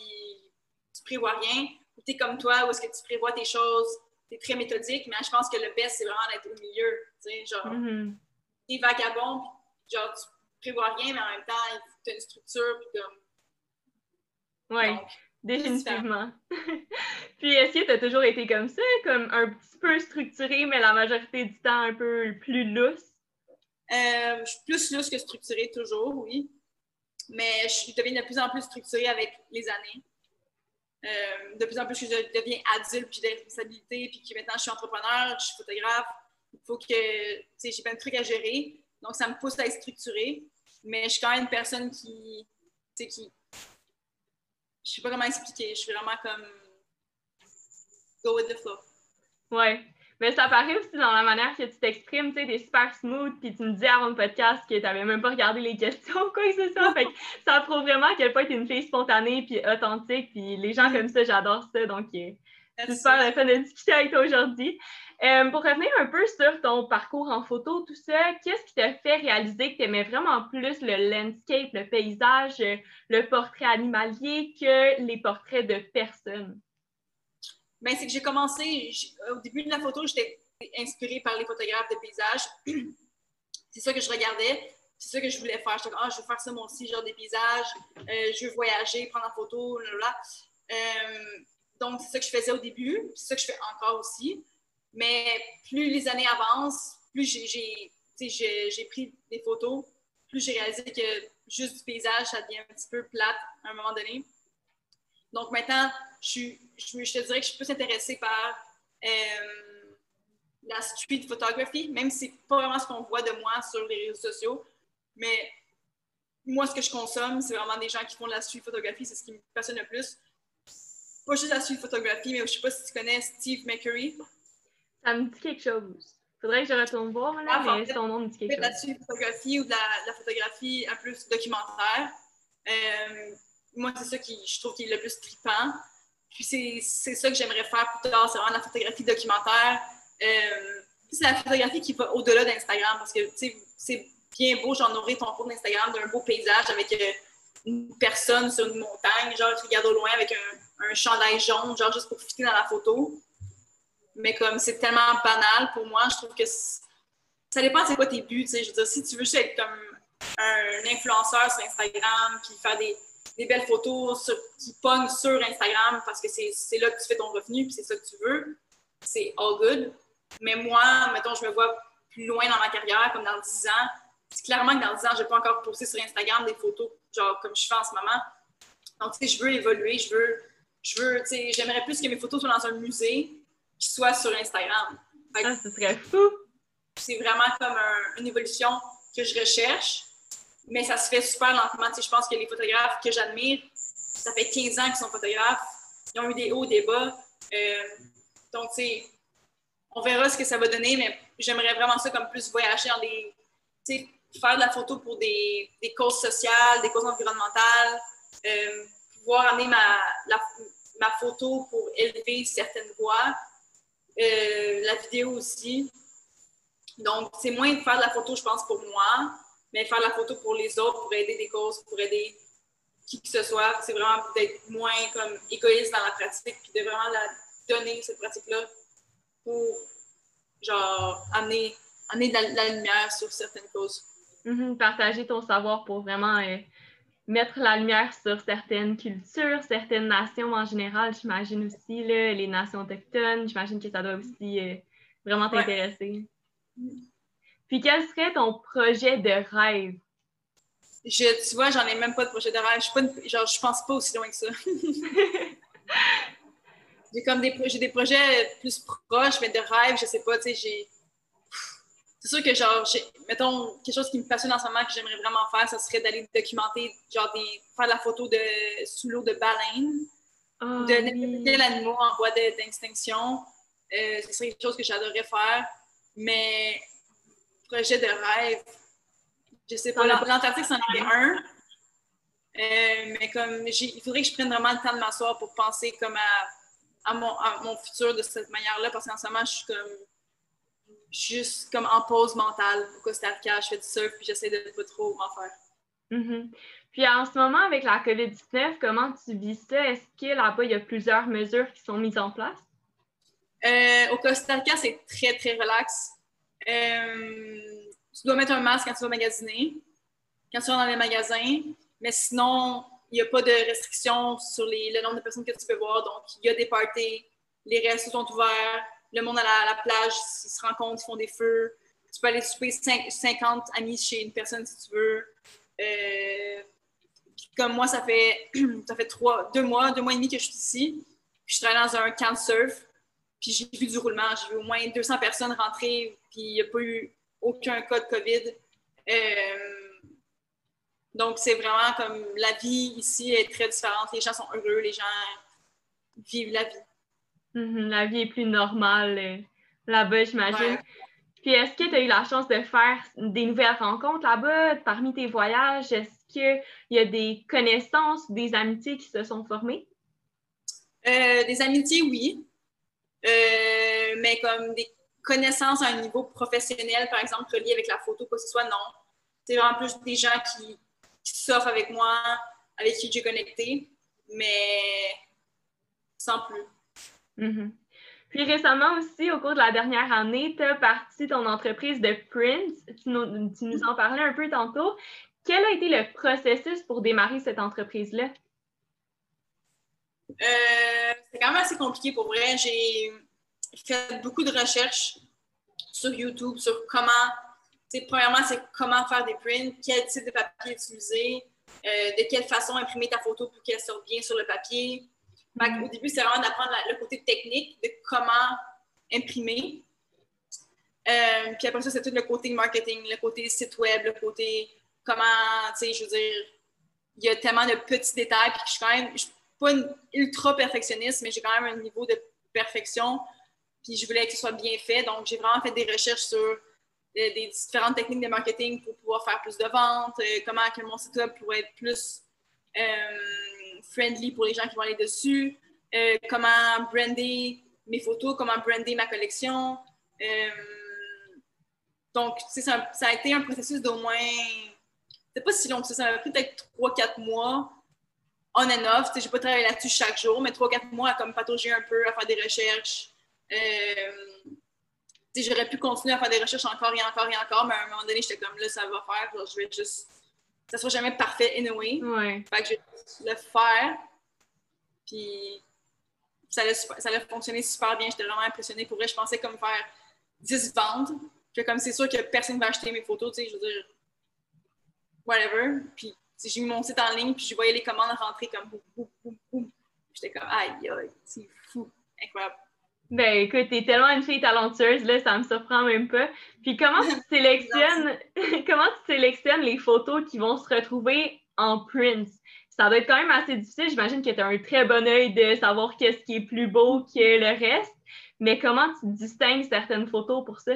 tu prévois rien. Ou tu es comme toi, où est-ce que tu prévois tes choses, tu es très méthodique, mais je pense que le best, c'est vraiment d'être au milieu. Tu sais, genre, mm-hmm. tu es vagabond, genre, tu prévois rien, mais en même temps, tu as une structure, puis comme. Oui. Définitivement. Puis est-ce que tu as toujours été comme ça, comme un petit peu structuré, mais la majorité du temps un peu plus lousse? Euh, je suis plus lousse que structurée toujours, oui. Mais je deviens de plus en plus structurée avec les années. Euh, de plus en plus, je deviens adulte, puis j'ai des responsabilités, puis que maintenant je suis entrepreneur, je suis photographe. Il faut que, tu sais, j'ai plein de trucs à gérer. Donc, ça me pousse à être structurée. Mais je suis quand même une personne qui, qui, je sais pas comment expliquer. Je suis vraiment comme go with the flow. Ouais. Mais ça paraît aussi dans la manière que tu t'exprimes, tu sais, t'es super smooth, puis tu me dis avant le podcast que t'avais même pas regardé les questions quoi que ce soit. fait que ça prouve vraiment à quel point t'es une fille spontanée puis authentique, puis les gens comme ça, j'adore ça, donc c'est super le fun de discuter avec toi aujourd'hui. Euh, pour revenir un peu sur ton parcours en photo, tout ça, qu'est-ce qui t'a fait réaliser que tu aimais vraiment plus le landscape, le paysage, le portrait animalier que les portraits de personnes? Bien, c'est que j'ai commencé, au début de la photo, j'étais inspirée par les photographes de paysages. c'est ça que je regardais, c'est ça que je voulais faire. J'étais ah, je veux faire ça moi aussi, genre des paysages, euh, je veux voyager, prendre en photo, là, euh, donc, c'est ça que je faisais au début, c'est ça que je fais encore aussi. Mais plus les années avancent, plus j'ai pris des photos, plus j'ai réalisé que juste du paysage, ça devient un petit peu plate à un moment donné. Donc maintenant, je, je, te dirais que je suis plus intéressée par euh, la street photography, même si c'est pas vraiment ce qu'on voit de moi sur les réseaux sociaux. Mais moi, ce que je consomme, c'est vraiment des gens qui font de la street photography, c'est ce qui me passionne le plus. Pas juste la street photography, mais je sais pas si tu connais Steve McCurry. Ça me dit quelque chose. Faudrait que je retourne voir, là, ah, mais son nom me dit quelque chose. la street photographie ou de la, photographie un peu documentaire. Euh, moi, c'est ça qui, je trouve qui est le plus trippant. Puis c'est ça que j'aimerais faire plus tard, c'est vraiment la photographie documentaire. Euh, c'est la photographie qui va au-delà d'Instagram parce que c'est bien beau, j'en aurais ton compte d'Instagram d'un beau paysage avec euh, une personne sur une montagne, genre qui regarde au loin avec un, un chandail jaune, genre juste pour fitter dans la photo mais comme c'est tellement banal pour moi, je trouve que ça dépend c'est quoi tes buts, tu sais. Je veux dire, si tu veux juste être comme un influenceur sur Instagram, qui fait des, belles photos qui pognent sur Instagram parce que c'est là que tu fais ton revenu, puis c'est ça que tu veux, c'est all good. Mais moi, mettons, je me vois plus loin dans ma carrière, comme dans 10 ans. C'est clairement que dans 10 ans, je vais pas encore poster sur Instagram des photos, genre comme je fais en ce moment. Donc, tu sais, je veux évoluer, je veux, je veux, tu sais, j'aimerais plus que mes photos soient dans un musée, qui soit sur Instagram. ah, ce serait fou! C'est vraiment comme une évolution que je recherche, mais ça se fait super lentement. je pense que les photographes que j'admire, ça fait 15 ans qu'ils sont photographes. Ils ont eu des hauts, des bas. Euh, donc, tu sais, on verra ce que ça va donner, mais j'aimerais vraiment ça comme plus voyager dans des. Tu sais, faire de la photo pour des, des causes sociales, des causes environnementales, euh, pouvoir amener ma, ma photo pour élever certaines voix, euh, la vidéo aussi. Donc, c'est moins de faire de la photo, je pense, pour moi, mais faire la photo pour les autres, pour aider des causes, pour aider qui que ce soit. C'est vraiment d'être moins comme égoïste dans la pratique, puis de vraiment donner, cette pratique-là, pour, genre, amener, amener de la, lumière sur certaines causes. Mm-hmm. partager ton savoir pour vraiment euh, mettre la lumière sur certaines cultures, certaines nations en général, j'imagine aussi, là, les nations autochtones, j'imagine que ça doit aussi euh, vraiment t'intéresser. Puis quel serait ton projet de rêve? Je, tu vois, j'en ai même pas de projet de rêve. Je, pas genre, je pense pas aussi loin que ça. j'ai comme des, des projets plus proches, mais de rêve, je sais pas, tu sais, j'ai c'est sûr que, genre, mettons, quelque chose qui me passionne en ce moment que j'aimerais vraiment faire, ça serait d'aller documenter, genre, des, faire de la photo de sous l'eau de baleines, oh, de n'importe quel animal en voie d'extinction. Euh, ce serait quelque chose que j'adorerais faire. Mais projet de rêve, je sais pas. L'Antarctique, c'en est un. Euh, mais comme il faudrait que je prenne vraiment le temps de m'asseoir pour penser comme à, mon, futur de cette manière-là, parce qu'en ce moment, je suis comme juste comme en pause mentale au Costa Rica, je fais du surf puis j'essaie de pas trop m'en faire. Mm-hmm. Puis en ce moment, avec la COVID-19, comment tu vis ça? Est-ce que là-bas, il y a plusieurs mesures qui sont mises en place? Euh, au Costa Rica, c'est très, très relax. Euh, tu dois mettre un masque quand tu vas magasiner, quand tu vas dans les magasins, mais sinon, il n'y a pas de restrictions sur le nombre de personnes que tu peux voir. Donc, il y a des parties, les restos sont ouverts, le monde à la, plage, ils se rencontrent, ils font des feux. Tu peux aller souper 50 amis chez une personne si tu veux. Euh, comme moi, ça fait, fait trois, deux mois, deux mois et demi que je suis ici. je travaille dans un camp surf. Puis j'ai vu du roulement. J'ai vu au moins 200 personnes rentrer. Puis il n'y a pas eu aucun cas de COVID. Euh, donc, c'est vraiment comme la vie ici est très différente. Les gens sont heureux, les gens vivent la vie. Mm-hmm. la vie est plus normale euh, là-bas, j'imagine. Puis, est-ce que tu as eu la chance de faire des nouvelles rencontres là-bas parmi tes voyages? Est-ce qu'il y a des connaissances, des amitiés qui se sont formées? Euh, des amitiés, oui. mais comme des connaissances à un niveau professionnel, par exemple, relié avec la photo, quoi que ce soit, non. C'est vraiment plus des gens qui, qui avec moi, avec qui j'ai connecté, mais sans plus. Mm-hmm. Puis récemment aussi, au cours de la dernière année, tu as parti ton entreprise de print. Tu nous, tu nous, en parlais un peu tantôt. Quel a été le processus pour démarrer cette entreprise-là? Euh, c'est quand même assez compliqué pour vrai. J'ai fait beaucoup de recherches sur YouTube sur comment, premièrement, c'est comment faire des prints, quel type de papier utiliser, euh, de quelle façon imprimer ta photo pour qu'elle sorte bien sur le papier. Au début, c'est vraiment d'apprendre le côté technique de comment imprimer. Euh, puis après ça, c'est tout le côté marketing, le côté site web, le côté comment, tu sais, je veux dire, il y a tellement de petits détails, puis je suis quand même, je suis pas une ultra perfectionniste, mais j'ai quand même un niveau de perfection puis je voulais que ce soit bien fait. Donc, j'ai vraiment fait des recherches sur euh, des différentes techniques de marketing pour pouvoir faire plus de ventes, euh, comment que mon site web pourrait être plus friendly pour les gens qui vont aller dessus, comment brander mes photos, comment brander ma collection. donc, ça, ça a été un processus d'au moins, c'est pas si long que ça, ça m'a pris peut-être 3-4 mois on and off. Je n'ai pas travaillé là-dessus chaque jour, mais 3-4 mois à comme patauger un peu, à faire des recherches, euh, j'aurais pu continuer à faire des recherches encore et encore et encore, mais à un moment donné, j'étais comme là, ça va faire. je vais juste. Ça sera jamais parfait anyway. Ouais. Fait que je vais le faire. Puis ça a, ça a fonctionné super bien. J'étais vraiment impressionnée. Pour vrai, je pensais comme faire 10 ventes. Puis comme c'est sûr que personne ne va acheter mes photos, tu sais, je veux dire, whatever. Puis j'ai mis mon site en ligne, puis je voyais les commandes rentrer comme boum, boum, boum, boum. J'étais comme, aïe, aïe, c'est fou, incroyable. Ben écoute, t'es tellement une fille talentueuse, là, ça me surprend même pas. Puis comment tu sélectionnes comment tu sélectionnes les photos qui vont se retrouver en print? Ça doit être quand même assez difficile. J'imagine que tu as un très bon œil de savoir qu'est-ce qui est plus beau que le reste. Mais comment tu distingues certaines photos pour ça?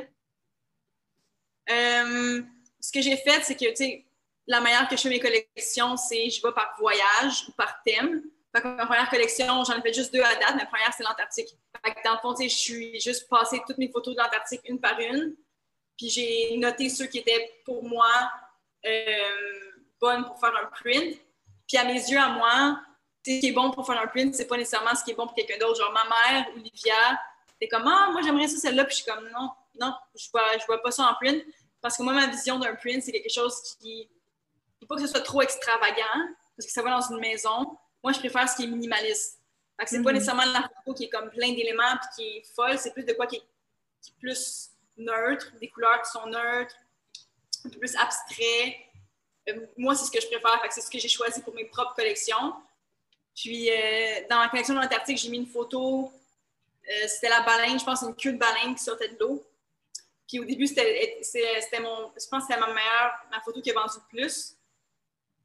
Euh, ce que j'ai fait, c'est que, tu sais, la manière que je fais mes collections, c'est je vais par voyage ou par thème ma première collection, j'en ai fait juste deux à date. Ma première, c'est l'Antarctique. Dans le fond, je suis juste passé toutes mes photos de l'Antarctique une par une. Puis j'ai noté ceux qui étaient pour moi euh, bonnes pour faire un print. Puis à mes yeux, à moi, ce qui est bon pour faire un print, c'est pas nécessairement ce qui est bon pour quelqu'un d'autre. Genre ma mère, Olivia, c'est comme Ah, moi j'aimerais ça celle-là. Puis je suis comme non, non, je vois, je vois pas ça en print. Parce que moi, ma vision d'un print, c'est quelque chose qui. Il faut pas que ce soit trop extravagant, parce que ça va dans une maison moi, je préfère ce qui est minimaliste. Fait c'est pas mhm. nécessairement la photo qui est comme plein d'éléments puis qui est folle, c'est plus de quoi qui est, plus neutre, des couleurs qui sont neutres, un peu plus abstrait. Euh, moi, c'est ce que je préfère. c'est ce que j'ai choisi pour mes propres collections. Puis, euh, dans ma collection de l'Antarctique, j'ai mis une photo. Euh, c'était la baleine, je pense, une queue de baleine qui sortait de l'eau. Puis au début, c'était, c'était mon. Je pense que c'était ma meilleure, ma photo qui a vendu le plus.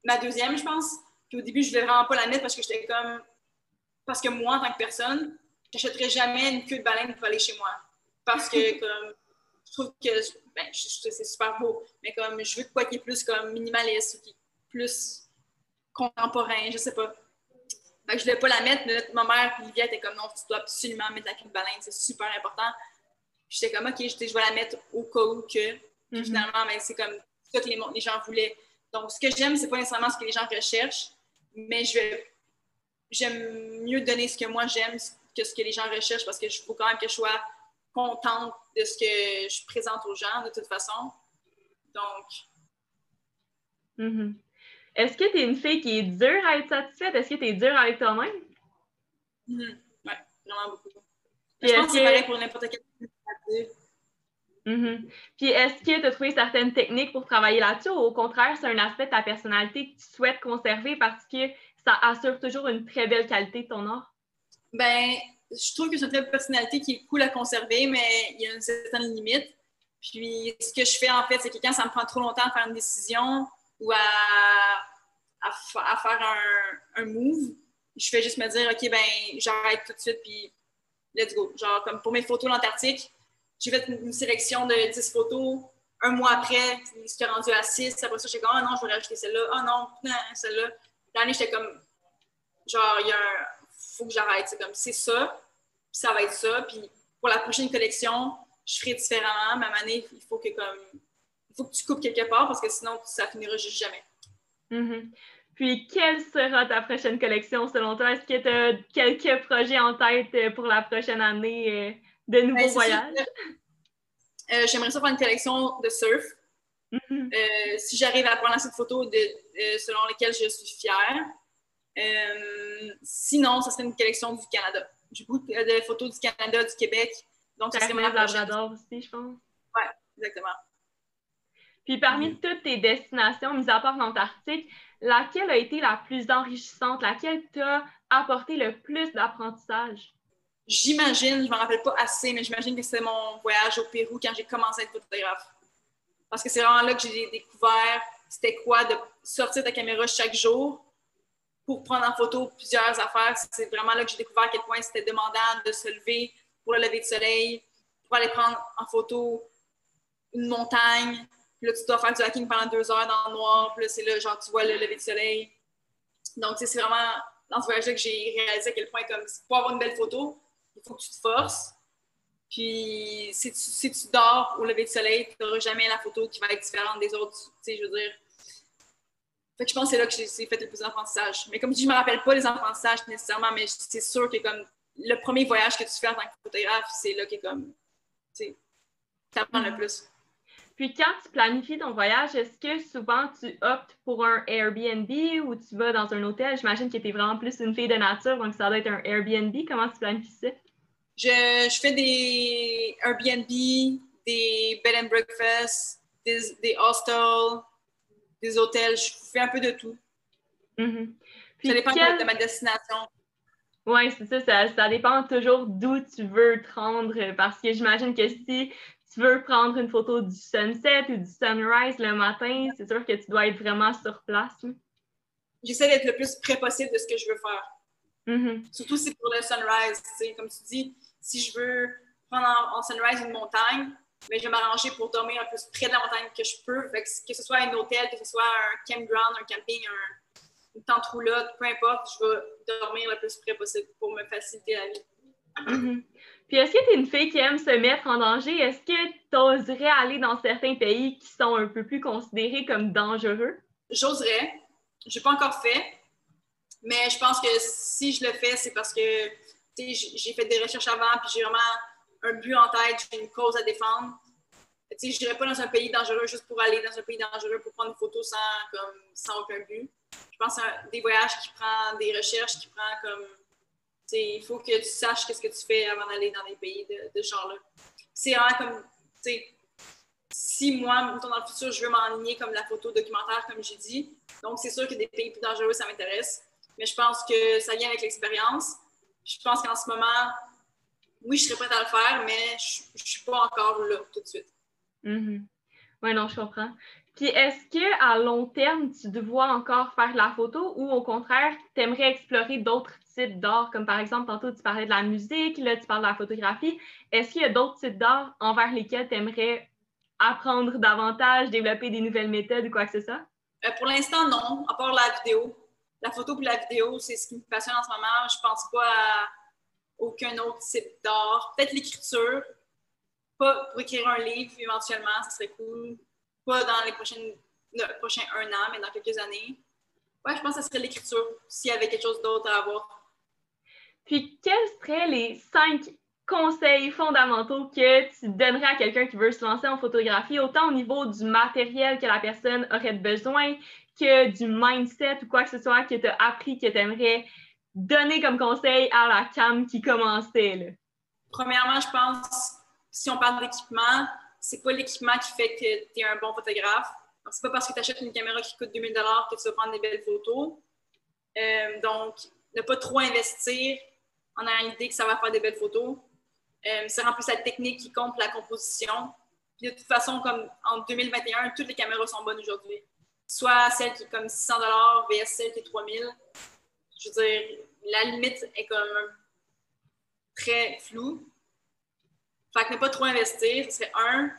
Ma deuxième, je pense. Puis au début, je voulais vraiment pas la mettre parce que j'étais comme. Parce que moi, en tant que personne, j'achèterais jamais une queue de baleine pour aller chez moi. Parce que, comme, je trouve que, ben, c'est super beau, mais comme, je veux quoi qui est plus, comme, minimaliste ou qui est plus contemporain, je sais pas. Fait que je voulais pas la mettre, mais ma mère, Olivia, était comme, non, tu dois absolument mettre la queue de baleine, c'est super important. J'étais comme, OK, je vais la mettre au cas où que. Mm-hmm. finalement, ben, c'est comme ça que les, les gens voulaient. Donc, ce que j'aime, c'est pas nécessairement ce que les gens recherchent, mais je vais j'aime mieux donner ce que moi j'aime que ce que les gens recherchent parce que je faut quand même que je sois contente de ce que je présente aux gens de toute façon. Donc. Mm-hmm. Est-ce que tu es une fille qui est dure à être satisfaite? Est-ce que tu es dure avec toi-même? Mm-hmm. Oui, vraiment beaucoup. je pense que c'est pareil pour n'importe quelle mm Puis est-ce que tu as trouvé certaines techniques pour travailler là-dessus ou au contraire, c'est un aspect de ta personnalité que tu souhaites conserver parce que ça assure toujours une très belle qualité de ton art? Ben, je trouve que c'est une très personnalité qui est cool à conserver, mais il y a une certaine limite. Puis, ce que je fais, en fait, c'est que quand ça me prend trop longtemps à faire une décision ou à, à, faire un, un, move, je fais juste me dire, OK, ben, j'arrête tout de suite, puis let's go. Genre, comme pour mes photos de l'Antarctique, j'ai fait une, sélection de 10 photos. Un mois après, j'étais rendu à 6. Après ça, j'étais comme, oh non, je vais rajouter celle-là. Oh non, celle-là. L'année, j'étais comme, genre, il y a un, faut que j'arrête. C'est comme, c'est ça, puis ça va être ça. Puis pour la prochaine collection, je ferai différemment. Ma année, il faut que, comme, il faut que tu coupes quelque part parce que sinon, ça finira juste jamais. Mm-hmm. Puis, quelle sera ta prochaine collection selon toi? Est-ce que tu as quelques projets en tête euh, pour la prochaine année euh, de nouveaux ben, voyages? Euh, j'aimerais ça faire une collection de surf. Mm-hmm. Euh, si j'arrive à prendre assez de photos de, euh, selon lesquelles je suis fière. Euh, sinon, ça serait une collection du Canada. J'ai beaucoup de photos du Canada, du Québec. Donc, ça serait ma Labrador aussi, je pense. Oui, exactement. Puis parmi mm-hmm. toutes tes destinations, mis à part l'Antarctique, laquelle a été la plus enrichissante? Laquelle t'a apporté le plus d'apprentissage? J'imagine, je m'en rappelle pas assez, mais j'imagine que c'est mon voyage au Pérou quand j'ai commencé à être photographe. Parce que c'est vraiment là que j'ai découvert c'était quoi de sortir ta caméra chaque jour pour prendre en photo plusieurs affaires. C'est vraiment là que j'ai découvert à quel point c'était demandant de se lever pour le lever de soleil, pour aller prendre en photo une montagne. Puis là, tu dois faire du hiking pendant deux heures dans le noir. Puis là, c'est là, genre, tu vois le lever de soleil. Donc, c'est vraiment dans ce voyage-là que j'ai réalisé à quel point, comme, pour avoir une belle photo, il faut que tu te forces. Puis si tu, dors au lever du soleil, tu n'auras jamais la photo qui va être différente des autres. Tu sais, je veux dire. Fait que je pense que c'est là que j'ai fait le plus d'apprentissage. Mais comme je dis, je ne me rappelle pas les apprentissages nécessairement, mais c'est sûr que comme le premier voyage que tu fais en tant que photographe, c'est là que comme tu sais, le plus. Puis quand tu planifies ton voyage, est-ce que souvent tu optes pour un Airbnb ou tu vas dans un hôtel? J'imagine que tu es vraiment plus une fille de nature, donc ça doit être un Airbnb. Comment tu planifies ça? Je, je, fais des Airbnb, des bed and breakfast, des, des hostels, des hôtels. Je fais un peu de tout. Mm-hmm. ça dépend de ma destination. Oui, c'est ça, ça, dépend toujours d'où tu veux te rendre parce que j'imagine que si tu veux prendre une photo du sunset ou du sunrise le matin, c'est sûr que tu dois être vraiment sur place. J'essaie d'être le plus près possible de ce que je veux faire. Mm-hmm. Surtout si pour le sunrise, comme tu dis, si je veux prendre en, sunrise une montagne, mais je vais m'arranger pour dormir peu plus près de la montagne que je peux. que, ce soit un hôtel, que ce soit un campground, un camping, un, une tente roulotte, peu importe, je vais dormir le plus près possible pour me faciliter la vie. Mm-hmm. Puis est-ce que tu es une fille qui aime se mettre en danger? Est-ce que tu oserais aller dans certains pays qui sont un peu plus considérés comme dangereux? J'oserais. Je n'ai pas encore fait. Mais je pense que si je le fais, c'est parce que j'ai fait des recherches avant, puis j'ai vraiment un but en tête, j'ai une cause à défendre. Je n'irai pas dans un pays dangereux juste pour aller dans un pays dangereux pour prendre une photo sans, comme, sans aucun but. Je pense à des voyages qui prennent des recherches qui prennent comme. Il faut que tu saches qu'est-ce que tu fais avant d'aller dans des pays de, de ce genre-là. C'est vraiment comme. Si moi, dans le futur, je veux m'enligner comme la photo documentaire, comme j'ai dit, donc c'est sûr que des pays plus dangereux, ça m'intéresse. Mais je pense que ça vient avec l'expérience. Je pense qu'en ce moment, oui, je serais prête à le faire, mais je ne suis pas encore là tout de suite. Mm-hmm. Oui, non, je comprends. Puis est-ce que à long terme, tu dois encore faire la photo ou au contraire, tu aimerais explorer d'autres types d'art, comme par exemple, tantôt tu parlais de la musique, là tu parles de la photographie. Est-ce qu'il y a d'autres types d'art envers lesquels tu aimerais apprendre davantage, développer des nouvelles méthodes ou quoi que ce soit? Euh, pour l'instant, non, à part la vidéo. La photo et la vidéo, c'est ce qui me passionne en ce moment. Je pense pas à aucun autre type d'art. Peut-être l'écriture. Pas pour écrire un livre éventuellement, ça serait cool. Pas dans les prochaines, un an, mais dans quelques années. Ouais, je pense que ce serait l'écriture, s'il y avait quelque chose d'autre à avoir. Puis, quels seraient les cinq conseils fondamentaux que tu donnerais à quelqu'un qui veut se lancer en photographie, autant au niveau du matériel que la personne aurait besoin que du mindset ou quoi que ce soit que tu as appris, que tu aimerais donner comme conseil à la cam qui commençait? Là? Premièrement, je pense, si on parle d'équipement, c'est pas l'équipement qui fait que tu es un bon photographe. C'est pas parce que tu achètes une caméra qui coûte 2000 que tu vas prendre des belles photos. Euh, donc, ne pas trop investir en ayant l'idée que ça va faire des belles photos. Euh, c'est en plus la technique qui compte la composition. de toute façon, comme en 2021, toutes les caméras sont bonnes aujourd'hui. Soit celle qui est comme 600 vs celle qui est 3000. Je veux dire, la limite est comme très floue. Fait que ne pas trop investir, c'est un.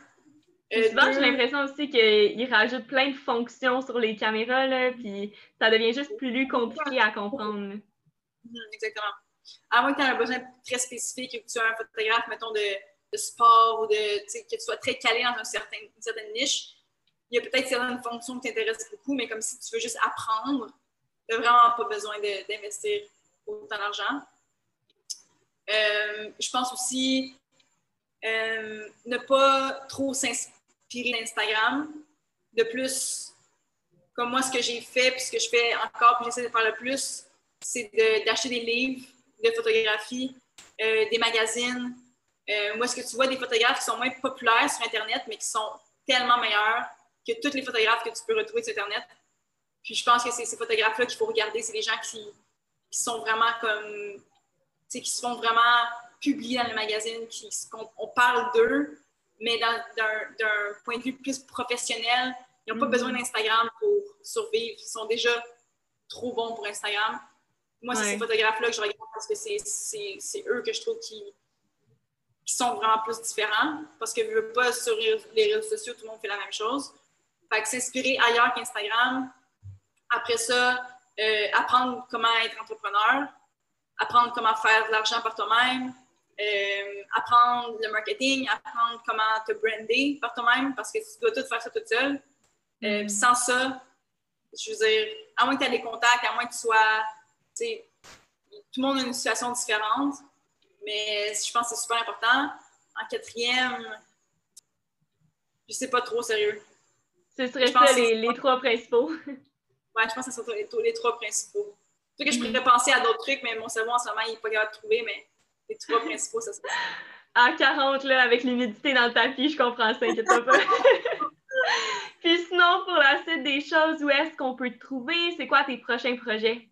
Euh, souvent, j'ai l'impression aussi qu'ils rajoutent plein de fonctions sur les caméras, là, puis ça devient juste plus compliqué à comprendre. Mhm, exactement. À moins que tu aies un besoin très spécifique, que tu sois un photographe, mettons, de, sport ou de, que tu sois très calé dans un certain, une certaine niche, il y a peut-être certaines fonctions qui t'intéressent beaucoup, mais comme si tu veux juste apprendre, tu n'as vraiment pas besoin d'investir autant d'argent. Euh, je pense aussi euh, ne pas trop s'inspirer d'Instagram. De plus, comme moi, ce que j'ai fait, puis ce que je fais encore, puis j'essaie de faire le plus, c'est d'acheter des livres de photographie, euh, des magazines. Euh, moi, est-ce que tu vois des photographes qui sont moins populaires sur Internet, mais qui sont tellement meilleurs que tous les photographes que tu peux retrouver sur Internet? Puis je pense que c'est ces photographes-là qu'il faut regarder. C'est les gens qui, qui sont vraiment comme. Tu sais, qui se font vraiment publier dans les magazines, qui, on, parle d'eux, mais d'un point de vue plus professionnel. Ils n'ont pas mm-hmm. besoin d'Instagram pour survivre. Ils sont déjà trop bons pour Instagram. Moi, c'est ces photographes-là que je regarde parce que c'est eux que je trouve qui, qui sont vraiment plus différents. Parce que je veux pas sur les réseaux sociaux, tout le monde fait la même chose. Fait que s'inspirer ailleurs qu'Instagram. Après ça, euh, apprendre comment être entrepreneur, apprendre comment faire de l'argent par toi-même, euh, apprendre le marketing, apprendre comment te brander par toi-même parce que tu dois tout faire ça toute seule. Euh, mm. sans ça, je veux dire, à moins que tu aies des contacts, à moins que tu sois tout le monde a une situation différente, mais je pense que c'est super important. En quatrième, je sais pas trop sérieux. Ce serait ça les, trois principaux. Ouais, je pense que ce serait les, trois principaux. que je pourrais penser à d'autres trucs, mais mon cerveau en ce moment, il n'est pas capable de trouver, mais les trois principaux, ça serait À 40, là, avec l'humidité dans le tapis, je comprends ça, inquiète pas. Puis sinon, pour la suite des choses, où est-ce qu'on peut te trouver? C'est quoi tes prochains projets?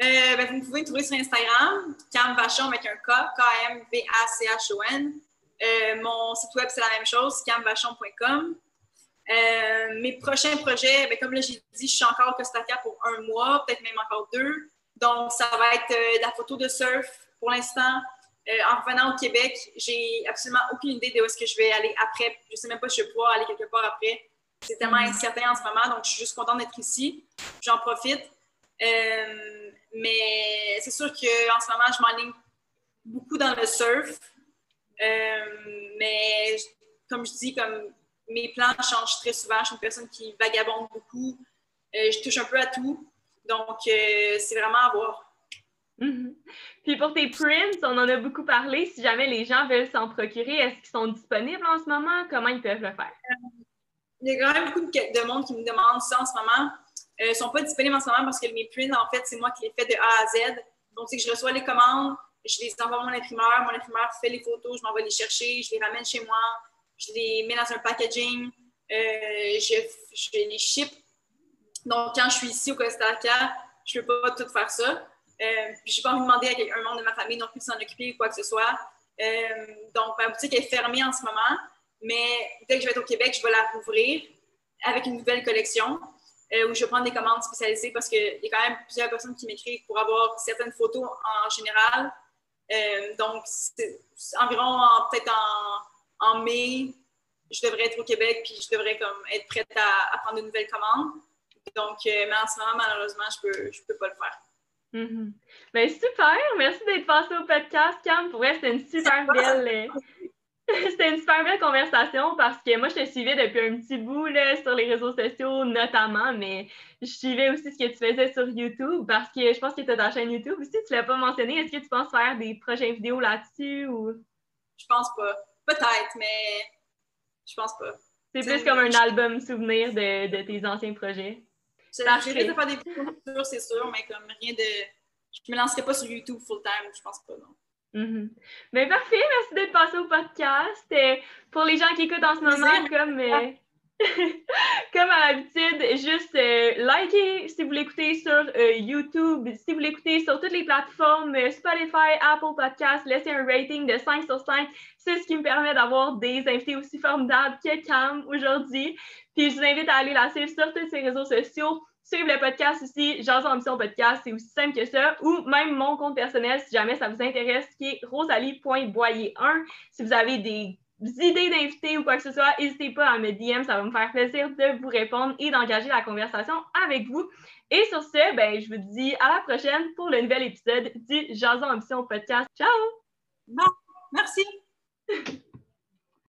Euh, ben, vous pouvez me trouver sur Instagram, Cam Vachon avec un K, K-M-V-A-C-H-O-N. Euh, mon site web, c'est la même chose, camvachon.com. Euh, mes prochains projets, ben, comme là, j'ai dit, je suis encore au Costa Rica pour un mois, peut-être même encore deux. Donc, ça va être de la photo de surf pour l'instant. en revenant au Québec, j'ai absolument aucune idée de où est-ce que je vais aller après. Je ne sais même pas si je vais pouvoir aller quelque part après. C'est tellement incertain en ce moment, donc je suis juste contente d'être ici. J'en profite. Mais c'est sûr qu'en ce moment, je m'enligne beaucoup dans le surf. Euh, mais comme je dis, comme mes plans changent très souvent. Je suis une personne qui vagabonde beaucoup. Euh, je touche un peu à tout. Donc, c'est vraiment à voir. Mm-hmm. Puis pour tes prints, on en a beaucoup parlé. Si jamais les gens veulent s'en procurer, est-ce qu'ils sont disponibles en ce moment? Comment ils peuvent le faire? Il y a quand même beaucoup de monde qui me demande ça en ce moment. Ils euh, ne sont pas disponibles en ce moment parce que mes prints, en fait, c'est moi qui les fais de A à Z. Donc, c'est que je reçois les commandes, je les envoie à mon imprimeur, mon imprimeur fait les photos, je m'envoie les chercher, je les ramène chez moi, je les mets dans un packaging, euh, je, les ship. Donc, quand je suis ici au Costa Rica, je ne peux pas tout faire ça. Euh, puis, je n'ai pas envie de demander à un membre de ma famille non plus de s'en occuper ou quoi que ce soit. donc, ma boutique est fermée en ce moment, mais dès que je vais être au Québec, je vais la rouvrir. avec une nouvelle collection où je vais prendre des commandes spécialisées parce qu'il y a quand même plusieurs personnes qui m'écrivent pour avoir certaines photos en général. donc, c'est environ peut-être en, en, mai, je devrais être au Québec puis je devrais comme être prête à, à prendre de nouvelles commandes. Donc, mais en ce moment, malheureusement, je ne peux, je peux pas le faire. Mm Ben super! Merci d'être passé au podcast, Cam. Pour vrai, c'était une super belle. C'était une super belle conversation parce que moi, je te suivais depuis un petit bout là, sur les réseaux sociaux, notamment, mais je suivais aussi ce que tu faisais sur YouTube parce que je pense que tu as ta chaîne YouTube aussi. Tu ne l'as pas mentionné. Est-ce que tu penses faire des prochaines vidéos là-dessus ou? Je pense pas. Peut-être, mais je pense pas. C'est plus comme un album souvenir de, de tes anciens projets. J'ai de faire des vidéos, c'est sûr, mais comme rien de. Je me lancerai pas sur YouTube full time, je pense pas, non. Mm parfait, merci d'être passé au podcast. Euh, pour les gens qui écoutent en ce moment, comme, euh, comme à l'habitude, juste euh, likez si vous l'écoutez sur YouTube, si vous l'écoutez sur toutes les plateformes, Spotify, Apple Podcasts, laissez un rating de 5 sur 5. C'est ce qui me permet d'avoir des invités aussi formidables que Cam aujourd'hui. Puis je vous invite à aller la suivre sur tous ses réseaux sociaux. Suivre le podcast aussi, Jason Ambition Podcast, c'est aussi simple que ça. Ou même mon compte personnel, si jamais ça vous intéresse, qui est rosalie.boyer1. Si vous avez des idées d'invités ou quoi que ce soit, n'hésitez pas à me DM, ça va me faire plaisir de vous répondre et d'engager la conversation avec vous. Et sur ce, ben, je vous dis à la prochaine pour le nouvel épisode du Jason Ambition Podcast. Ciao! Bon, merci!